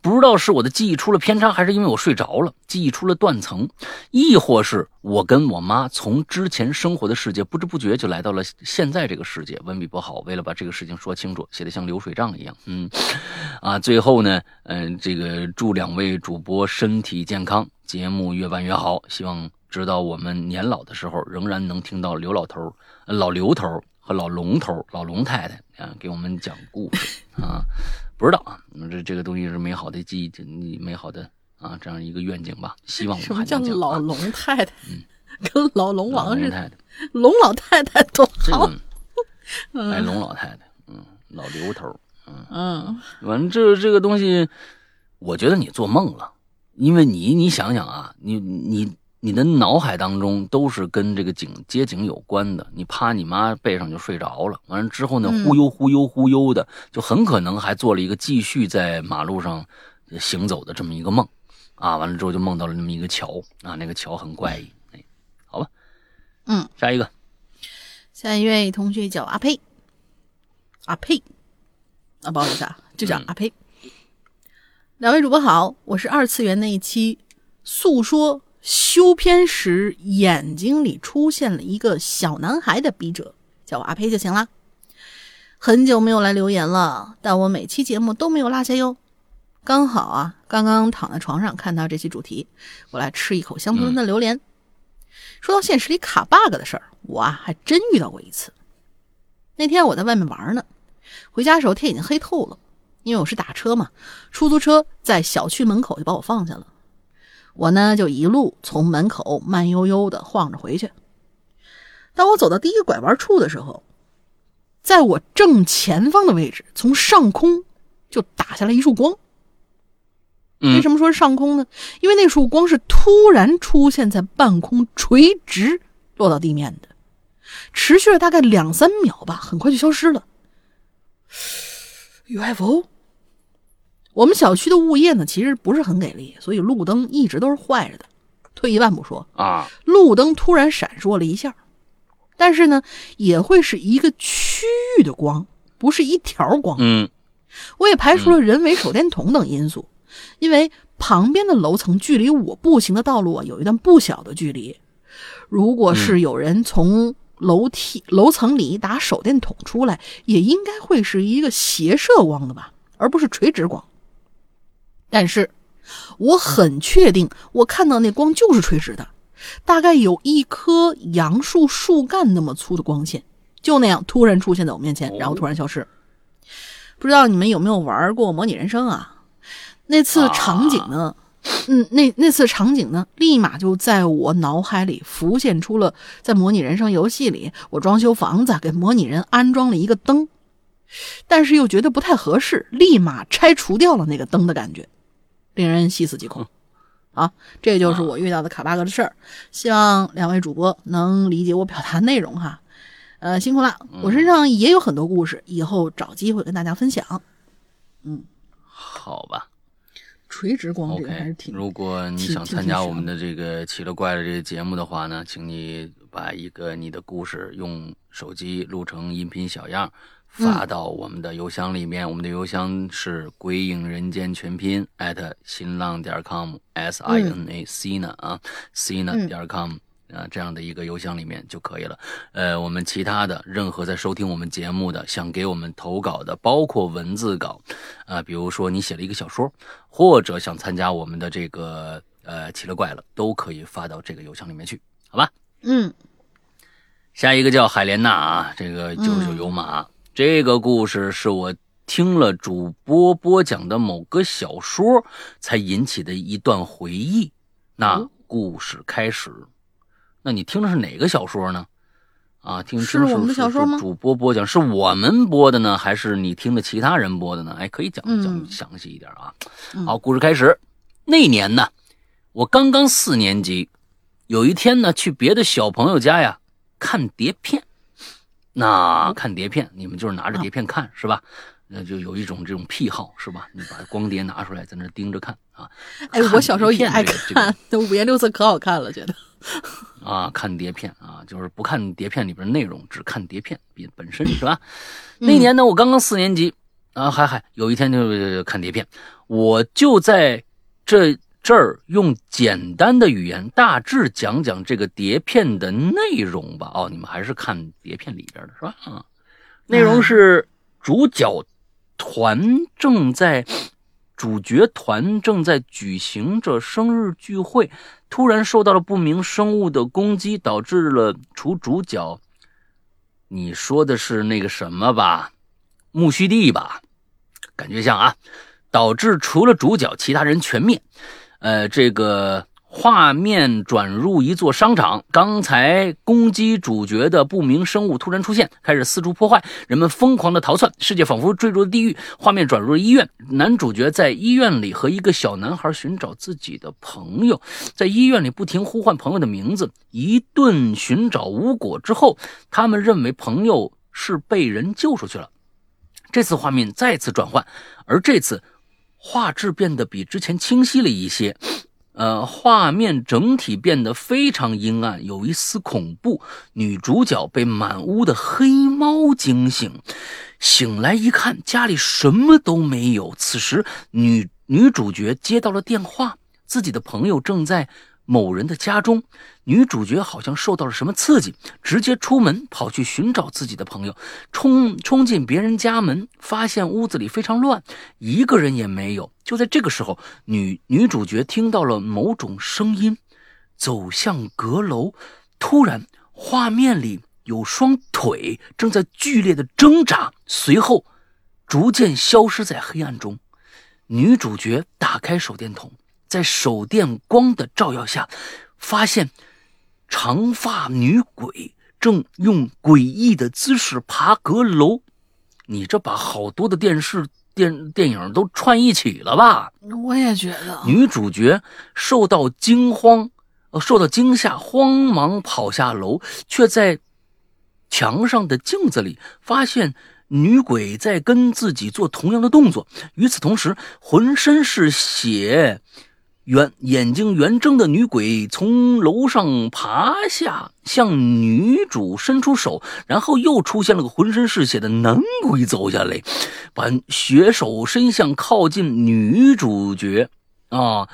Speaker 1: 不知道是我的记忆出了偏差，还是因为我睡着了，记忆出了断层，亦或是我跟我妈从之前生活的世界不知不觉就来到了现在这个世界。文笔不好，为了把这个事情说清楚，写的像流水账一样。嗯，啊，最后呢，嗯，这个祝两位主播身体健康，节目越办越好。希望直到我们年老的时候，仍然能听到刘老头、老刘头。和老龙头、老龙太太啊，给我们讲故事啊，不知道啊，这这个东西是美好的记忆，你美好的啊，这样一个愿景吧。希望我们还
Speaker 2: 能
Speaker 1: 讲。
Speaker 2: 老龙太太，嗯，跟老龙王似
Speaker 1: 的。
Speaker 2: 龙老太太多好。
Speaker 1: 哎，龙老太太，嗯，老刘头，嗯嗯，反正这这个东西，我觉得你做梦了，因为你你想想啊，你你。你的脑海当中都是跟这个景街景有关的，你趴你妈背上就睡着了，完了之后呢，忽悠忽悠忽悠的，就很可能还做了一个继续在马路上行走的这么一个梦，啊，完了之后就梦到了那么一个桥，啊，那个桥很怪异，哎，好吧，
Speaker 2: 嗯，
Speaker 1: 下一个，
Speaker 2: 下一位同学叫阿呸，阿呸，啊，不好意思啊，就叫阿呸。两位主播好，我是二次元那一期诉说。修片时，眼睛里出现了一个小男孩的笔者，叫我阿呸就行了。很久没有来留言了，但我每期节目都没有落下哟。刚好啊，刚刚躺在床上看到这期主题，我来吃一口香喷喷的榴莲。说到现实里卡 bug 的事儿，我啊还真遇到过一次。那天我在外面玩呢，回家的时候天已经黑透了，因为我是打车嘛，出租车在小区门口就把我放下了。我呢，就一路从门口慢悠悠的晃着回去。当我走到第一个拐弯处的时候，在我正前方的位置，从上空就打下来一束光。为什么说是上空呢？因为那束光是突然出现在半空，垂直落到地面的，持续了大概两三秒吧，很快就消失了。UFO。我们小区的物业呢，其实不是很给力，所以路灯一直都是坏着的。退一万步说
Speaker 1: 啊，
Speaker 2: 路灯突然闪烁了一下，但是呢，也会是一个区域的光，不是一条光。
Speaker 1: 嗯，
Speaker 2: 我也排除了人为手电筒等因素，因为旁边的楼层距离我步行的道路啊有一段不小的距离。如果是有人从楼梯楼层里打手电筒出来，也应该会是一个斜射光的吧，而不是垂直光。但是，我很确定，我看到那光就是垂直的，大概有一棵杨树树干那么粗的光线，就那样突然出现在我面前，然后突然消失。不知道你们有没有玩过模拟人生啊？那次场景呢？嗯，那那次场景呢，立马就在我脑海里浮现出了在模拟人生游戏里，我装修房子给模拟人安装了一个灯，但是又觉得不太合适，立马拆除掉了那个灯的感觉，令人细思极恐。啊，这就是我遇到的卡 bug 的事儿，希望两位主播能理解我表达内容哈。呃，辛苦了，我身上也有很多故事，以后找机会跟大家分享。嗯，
Speaker 1: 好吧。
Speaker 2: 垂直光这个还是挺。
Speaker 1: 如果你想参加我们的这个奇了怪了这个节目的话呢，请你把一个你的故事用手机录成音频小样，发到我们的邮箱里面。我们的邮箱是鬼影人间全拼新浪点 com s i n a c 呢啊 c 呢点 com。啊，这样的一个邮箱里面就可以了。呃，我们其他的任何在收听我们节目的想给我们投稿的，包括文字稿，啊，比如说你写了一个小说，或者想参加我们的这个呃奇了怪了，都可以发到这个邮箱里面去，好吧？
Speaker 2: 嗯。
Speaker 1: 下一个叫海莲娜啊，这个九九有马，这个故事是我听了主播播讲的某个小说才引起的一段回忆。那故事开始。那你听的是哪个小说呢？啊，听是
Speaker 2: 我们的小说吗？
Speaker 1: 主播播讲是我们播的呢，还是你听的其他人播的呢？哎，可以讲讲详细一点啊。好，故事开始。那年呢，我刚刚四年级，有一天呢，去别的小朋友家呀看碟片。那看碟片，你们就是拿着碟片看是吧？那就有一种这种癖好是吧？你把光碟拿出来，在那盯着看啊。
Speaker 2: 哎，我小时候也爱看，那五颜六色可好看了，觉得。
Speaker 1: 啊，看碟片啊，就是不看碟片里边内容，只看碟片本本身是吧？那年呢，我刚刚四年级啊，还还有一天就看碟片，我就在这这儿用简单的语言大致讲讲这个碟片的内容吧。哦，你们还是看碟片里边的是吧？啊，内容是主角团正在。主角团正在举行着生日聚会，突然受到了不明生物的攻击，导致了除主角，你说的是那个什么吧？木须地吧？感觉像啊，导致除了主角，其他人全灭。呃，这个。画面转入一座商场，刚才攻击主角的不明生物突然出现，开始四处破坏，人们疯狂的逃窜，世界仿佛坠入了地狱。画面转入了医院，男主角在医院里和一个小男孩寻找自己的朋友，在医院里不停呼唤朋友的名字，一顿寻找无果之后，他们认为朋友是被人救出去了。这次画面再次转换，而这次画质变得比之前清晰了一些。呃，画面整体变得非常阴暗，有一丝恐怖。女主角被满屋的黑猫惊醒，醒来一看，家里什么都没有。此时，女女主角接到了电话，自己的朋友正在。某人的家中，女主角好像受到了什么刺激，直接出门跑去寻找自己的朋友，冲冲进别人家门，发现屋子里非常乱，一个人也没有。就在这个时候，女女主角听到了某种声音，走向阁楼，突然画面里有双腿正在剧烈的挣扎，随后逐渐消失在黑暗中。女主角打开手电筒。在手电光的照耀下，发现长发女鬼正用诡异的姿势爬阁楼。你这把好多的电视电电影都串一起了吧？
Speaker 2: 我也觉得。
Speaker 1: 女主角受到惊慌，呃，受到惊吓，慌忙跑下楼，却在墙上的镜子里发现女鬼在跟自己做同样的动作。与此同时，浑身是血。圆眼睛圆睁的女鬼从楼上爬下，向女主伸出手，然后又出现了个浑身是血的男鬼走下来，把血手伸向靠近女主角。啊！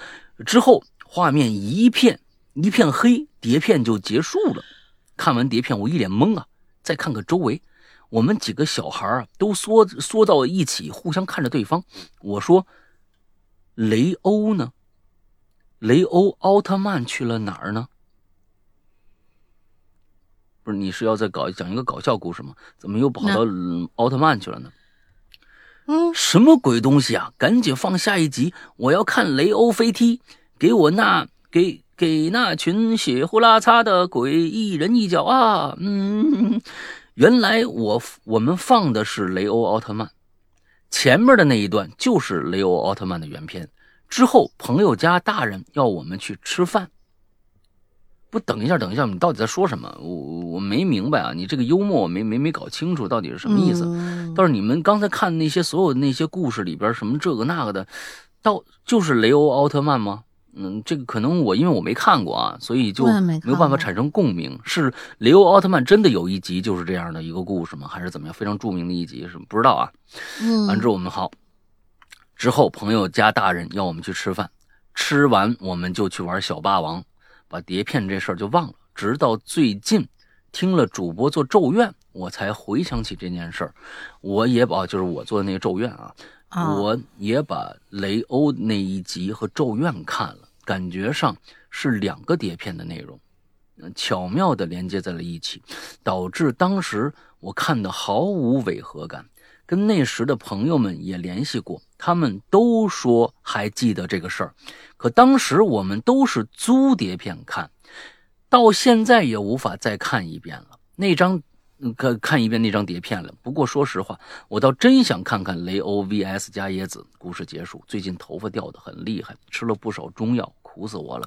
Speaker 1: 之后画面一片一片黑，碟片就结束了。看完碟片，我一脸懵啊！再看看周围，我们几个小孩啊，都缩缩到一起，互相看着对方。我说：“雷欧呢？雷欧奥特曼去了哪儿呢？”不是，你是要再搞讲一个搞笑故事吗？怎么又跑到奥特曼去了呢？
Speaker 2: 嗯，
Speaker 1: 什么鬼东西啊！赶紧放下一集，我要看雷欧飞踢，给我那给给那群血呼啦擦的鬼一人一脚啊！嗯，原来我我们放的是雷欧奥特曼，前面的那一段就是雷欧奥特曼的原片。之后朋友家大人要我们去吃饭。不，等一下，等一下，你到底在说什么？我我没明白啊！你这个幽默我没没没搞清楚到底是什么意思？倒是你们刚才看那些所有的那些故事里边，什么这个那个的，到就是雷欧奥特曼吗？嗯，这个可能我因为我没看过啊，所以就没有办法产生共鸣。是雷欧奥特曼真的有一集就是这样的一个故事吗？还是怎么样？非常著名的一集是不知道啊。
Speaker 2: 嗯，
Speaker 1: 完之后我们好，之后朋友家大人要我们去吃饭，吃完我们就去玩小霸王。把碟片这事儿就忘了，直到最近听了主播做咒怨，我才回想起这件事儿。我也把就是我做的那个咒怨啊，我也把雷欧那一集和咒怨看了，感觉上是两个碟片的内容，巧妙的连接在了一起，导致当时我看的毫无违和感。跟那时的朋友们也联系过，他们都说还记得这个事儿。可当时我们都是租碟片看，到现在也无法再看一遍了。那张，看看一遍那张碟片了。不过说实话，我倒真想看看雷欧 VS 加椰子。故事结束。最近头发掉的很厉害，吃了不少中药，苦死我了。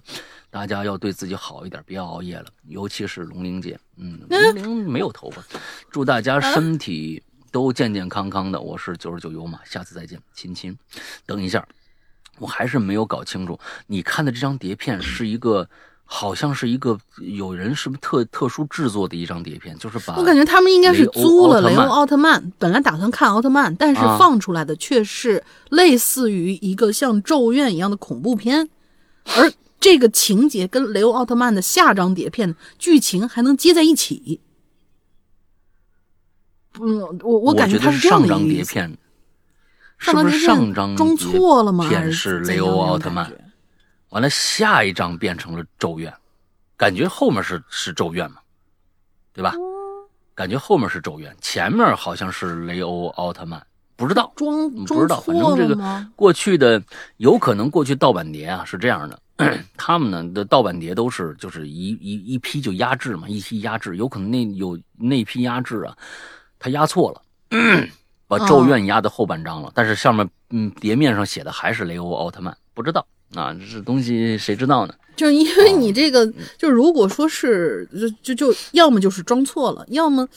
Speaker 1: 大家要对自己好一点，别熬夜了，尤其是龙玲姐。嗯，龙玲没有头发。祝大家身体都健健康康的。我是九十九油马，下次再见，亲亲。等一下。我还是没有搞清楚，你看的这张碟片是一个，好像是一个有人是不是特特殊制作的一张碟片，就是把。
Speaker 2: 我感觉他们应该是租了雷欧奥特曼，本来打算看奥特曼，但是放出来的却是类似于一个像咒怨一样的恐怖片，而这个情节跟雷欧奥特曼的下张碟片剧情还能接在一起。嗯，我
Speaker 1: 我
Speaker 2: 感觉他是这样的一个
Speaker 1: 是不是上张
Speaker 2: 装错了吗？
Speaker 1: 片是雷欧奥特曼，完了下一张变成了咒怨，感觉后面是是咒怨嘛，对吧？感觉后面是咒怨，前面好像是雷欧奥特曼，不知道
Speaker 2: 装
Speaker 1: 不知道，反正这个过去的有可能过去盗版碟啊是这样的，他们呢的盗版碟都是就是一一一批就压制嘛，一批压制，有可能那有那批压制啊，他压错了。把咒怨压到后半张了，但是上面嗯碟面上写的还是雷欧奥特曼，不知道啊，这东西谁知道呢？
Speaker 2: 就是因为你这个，就如果说是就就就要么就是装错了，要么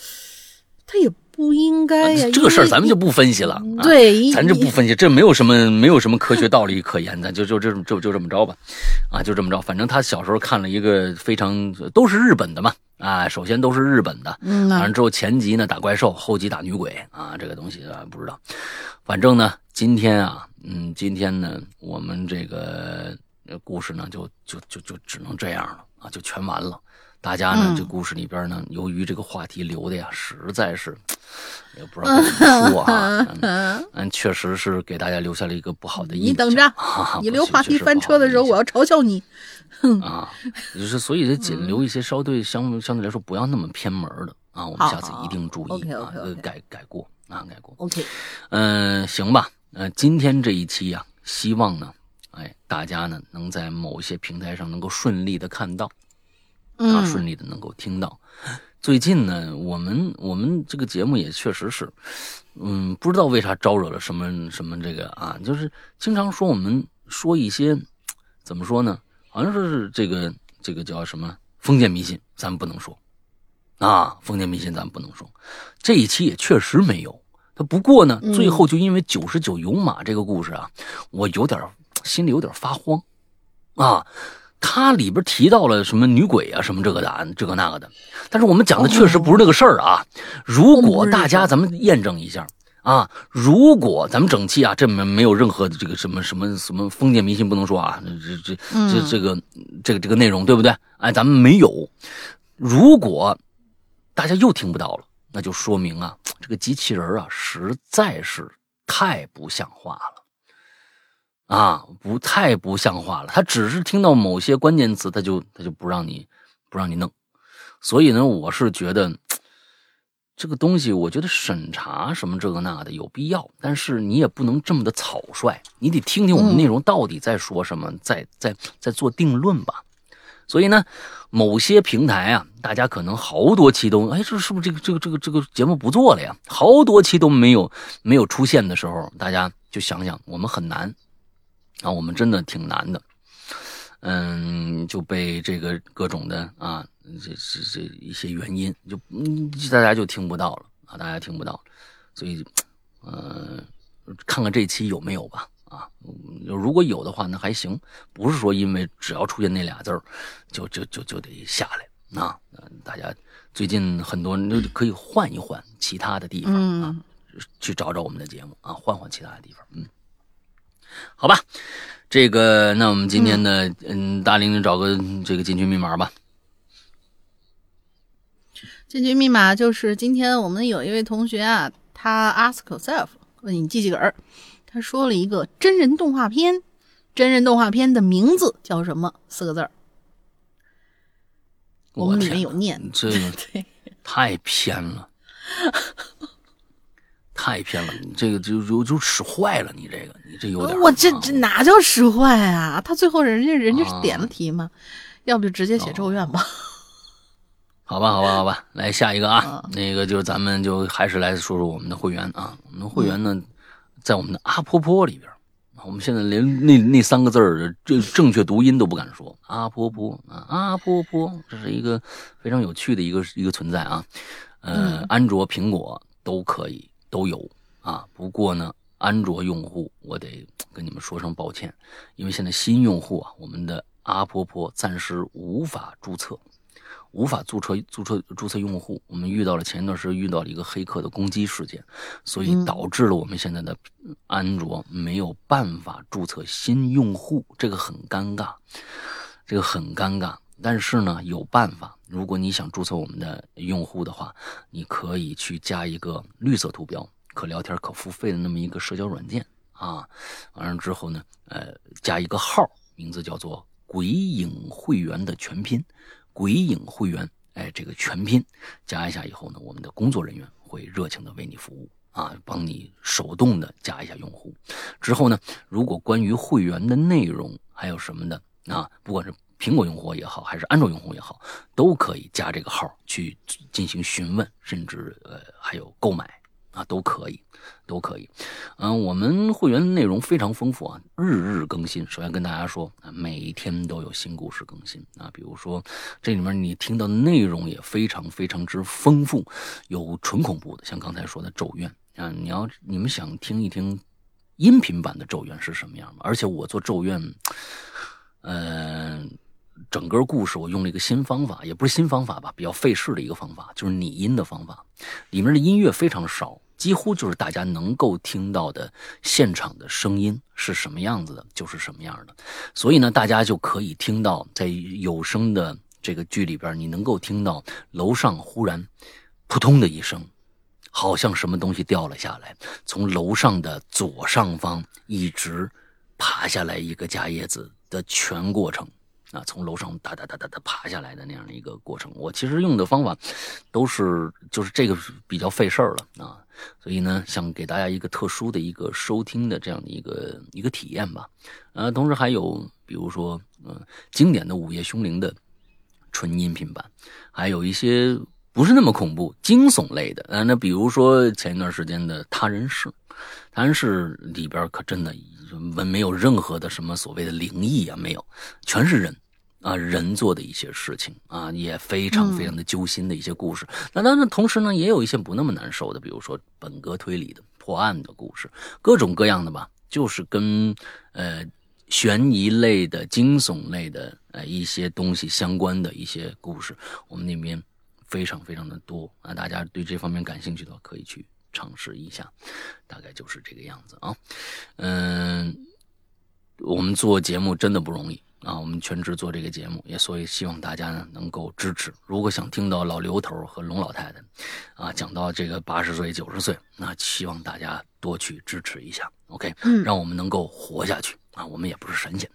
Speaker 2: 他也不应该呀。
Speaker 1: 这个事儿咱们就不分析了，
Speaker 2: 对，
Speaker 1: 咱就不分析，这没有什么没有什么科学道理可言，咱就就这就就这么着吧，啊，就这么着，反正他小时候看了一个非常都是日本的嘛。啊，首先都是日本的，嗯完了之后前集呢打怪兽，后集打女鬼啊，这个东西啊不知道，反正呢今天啊，嗯，今天呢我们这个故事呢就就就就只能这样了啊，就全完了。大家呢这故事里边呢，由于这个话题留的呀实在是 也不知道怎么说啊，嗯，确实是给大家留下了一个不好的印象。
Speaker 2: 你等着，你留话题翻车的时候，我要嘲笑你。
Speaker 1: 啊，就是所以得仅留一些稍对相相对来说不要那么偏门的啊，我们下次一定注意啊，改改过啊，改过。
Speaker 2: OK，
Speaker 1: 嗯，行吧，呃，今天这一期呀，希望呢，哎，大家呢能在某些平台上能够顺利的看到，啊，顺利的能够听到。最近呢，我们我们这个节目也确实是，嗯，不知道为啥招惹了什么什么这个啊，就是经常说我们说一些怎么说呢？好像说是这个这个叫什么封建迷信，咱们不能说啊，封建迷信咱们不能说。这一期也确实没有。他不过呢，最后就因为九十九勇马这个故事啊，我有点心里有点发慌啊。它里边提到了什么女鬼啊，什么这个的，这个那个的。但是我们讲的确实不是那个事儿啊。如果大家咱们验证一下。啊，如果咱们整期啊，这没没有任何的这个什么什么什么封建迷信不能说啊，这这这这个这个这个内容对不对？哎，咱们没有。如果大家又听不到了，那就说明啊，这个机器人啊实在是太不像话了啊，不太不像话了。他只是听到某些关键词，他就他就不让你不让你弄。所以呢，我是觉得。这个东西，我觉得审查什么这个那的有必要，但是你也不能这么的草率，你得听听我们内容到底在说什么，再再再做定论吧。所以呢，某些平台啊，大家可能好多期都，哎，这是不是这个这个这个这个节目不做了呀？好多期都没有没有出现的时候，大家就想想，我们很难啊，我们真的挺难的。嗯，就被这个各种的啊。这这这一些原因，就嗯，大家就听不到了啊，大家听不到，所以，呃，看看这期有没有吧啊，如果有的话，那还行，不是说因为只要出现那俩字儿，就就就就得下来啊。大家最近很多人可以换一换其他的地方啊，去找找我们的节目啊，换换其他的地方，嗯，好吧，这个那我们今天呢，嗯，大玲玲找个这个进群密码吧。
Speaker 2: 进群密码就是今天我们有一位同学啊，他 ask yourself 问你记几个儿，他说了一个真人动画片，真人动画片的名字叫什么？四个字儿。我们里面有念，
Speaker 1: 这个太偏了，太偏了，你这个就就就使坏了，你这个你这有点。
Speaker 2: 我这这哪叫使坏啊？他最后人家人家是点了题吗？要不就直接写咒怨吧。
Speaker 1: 好吧，好吧，好吧，来下一个啊，那个就是咱们就还是来说说我们的会员啊，我们的会员呢，在我们的阿婆婆里边，我们现在连那那三个字儿这正确读音都不敢说，阿婆婆啊，阿婆婆，这是一个非常有趣的一个一个存在啊，呃，安卓、苹果都可以都有啊，不过呢，安卓用户我得跟你们说声抱歉，因为现在新用户啊，我们的阿婆婆暂时无法注册。无法注册注册注册用户，我们遇到了前一段时间遇到了一个黑客的攻击事件，所以导致了我们现在的安卓没有办法注册新用户，这个很尴尬，这个很尴尬。但是呢，有办法，如果你想注册我们的用户的话，你可以去加一个绿色图标、可聊天、可付费的那么一个社交软件啊，完了之后呢，呃，加一个号，名字叫做“鬼影会员”的全拼。鬼影会员，哎，这个全拼加一下以后呢，我们的工作人员会热情的为你服务啊，帮你手动的加一下用户。之后呢，如果关于会员的内容还有什么的啊，不管是苹果用户也好，还是安卓用户也好，都可以加这个号去进行询问，甚至呃还有购买。啊，都可以，都可以。嗯，我们会员内容非常丰富啊，日日更新。首先跟大家说，每天都有新故事更新啊。比如说，这里面你听到的内容也非常非常之丰富，有纯恐怖的，像刚才说的《咒怨》啊。你要你们想听一听音频版的《咒怨》是什么样吗？而且我做《咒怨》，嗯，整个故事我用了一个新方法，也不是新方法吧，比较费事的一个方法，就是拟音的方法。里面的音乐非常少。几乎就是大家能够听到的现场的声音是什么样子的，就是什么样的。所以呢，大家就可以听到在有声的这个剧里边，你能够听到楼上忽然扑通的一声，好像什么东西掉了下来，从楼上的左上方一直爬下来一个加叶子的全过程。啊，从楼上哒哒哒哒哒爬下来的那样的一个过程，我其实用的方法都是就是这个比较费事儿了啊，所以呢，想给大家一个特殊的一个收听的这样的一个一个体验吧。呃，同时还有比如说，嗯，经典的《午夜凶铃》的纯音频版，还有一些不是那么恐怖惊悚类的。呃，那比如说前一段时间的《他人事》，《他人事》里边可真的。没没有任何的什么所谓的灵异啊，没有，全是人啊，人做的一些事情啊，也非常非常的揪心的一些故事。那当然，同时呢，也有一些不那么难受的，比如说本格推理的破案的故事，各种各样的吧，就是跟呃悬疑类的、惊悚类的呃一些东西相关的一些故事，我们那边非常非常的多啊。大家对这方面感兴趣的话，可以去。尝试一下，大概就是这个样子啊。嗯，我们做节目真的不容易。啊，我们全职做这个节目，也所以希望大家呢能够支持。如果想听到老刘头和龙老太太，啊，讲到这个八十岁、九十岁，那希望大家多去支持一下，OK，
Speaker 2: 嗯，
Speaker 1: 让我们能够活下去。啊，我们也不是神仙，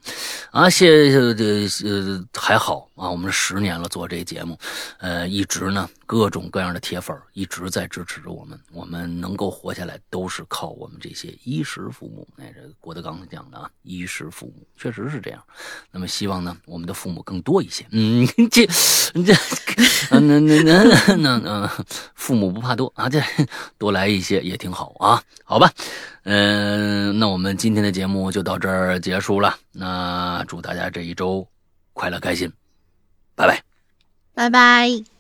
Speaker 1: 啊，谢谢这呃还好啊，我们十年了做这节目，呃，一直呢各种各样的铁粉一直在支持着我们，我们能够活下来都是靠我们这些衣食父母。哎，这郭德纲讲的啊，衣食父母确实是这样。那么希望呢，我们的父母更多一些。嗯，这这那那那那那父母不怕多啊，这多来一些也挺好啊，好吧。嗯，那我们今天的节目就到这儿结束了。那祝大家这一周快乐开心，拜拜，
Speaker 2: 拜拜。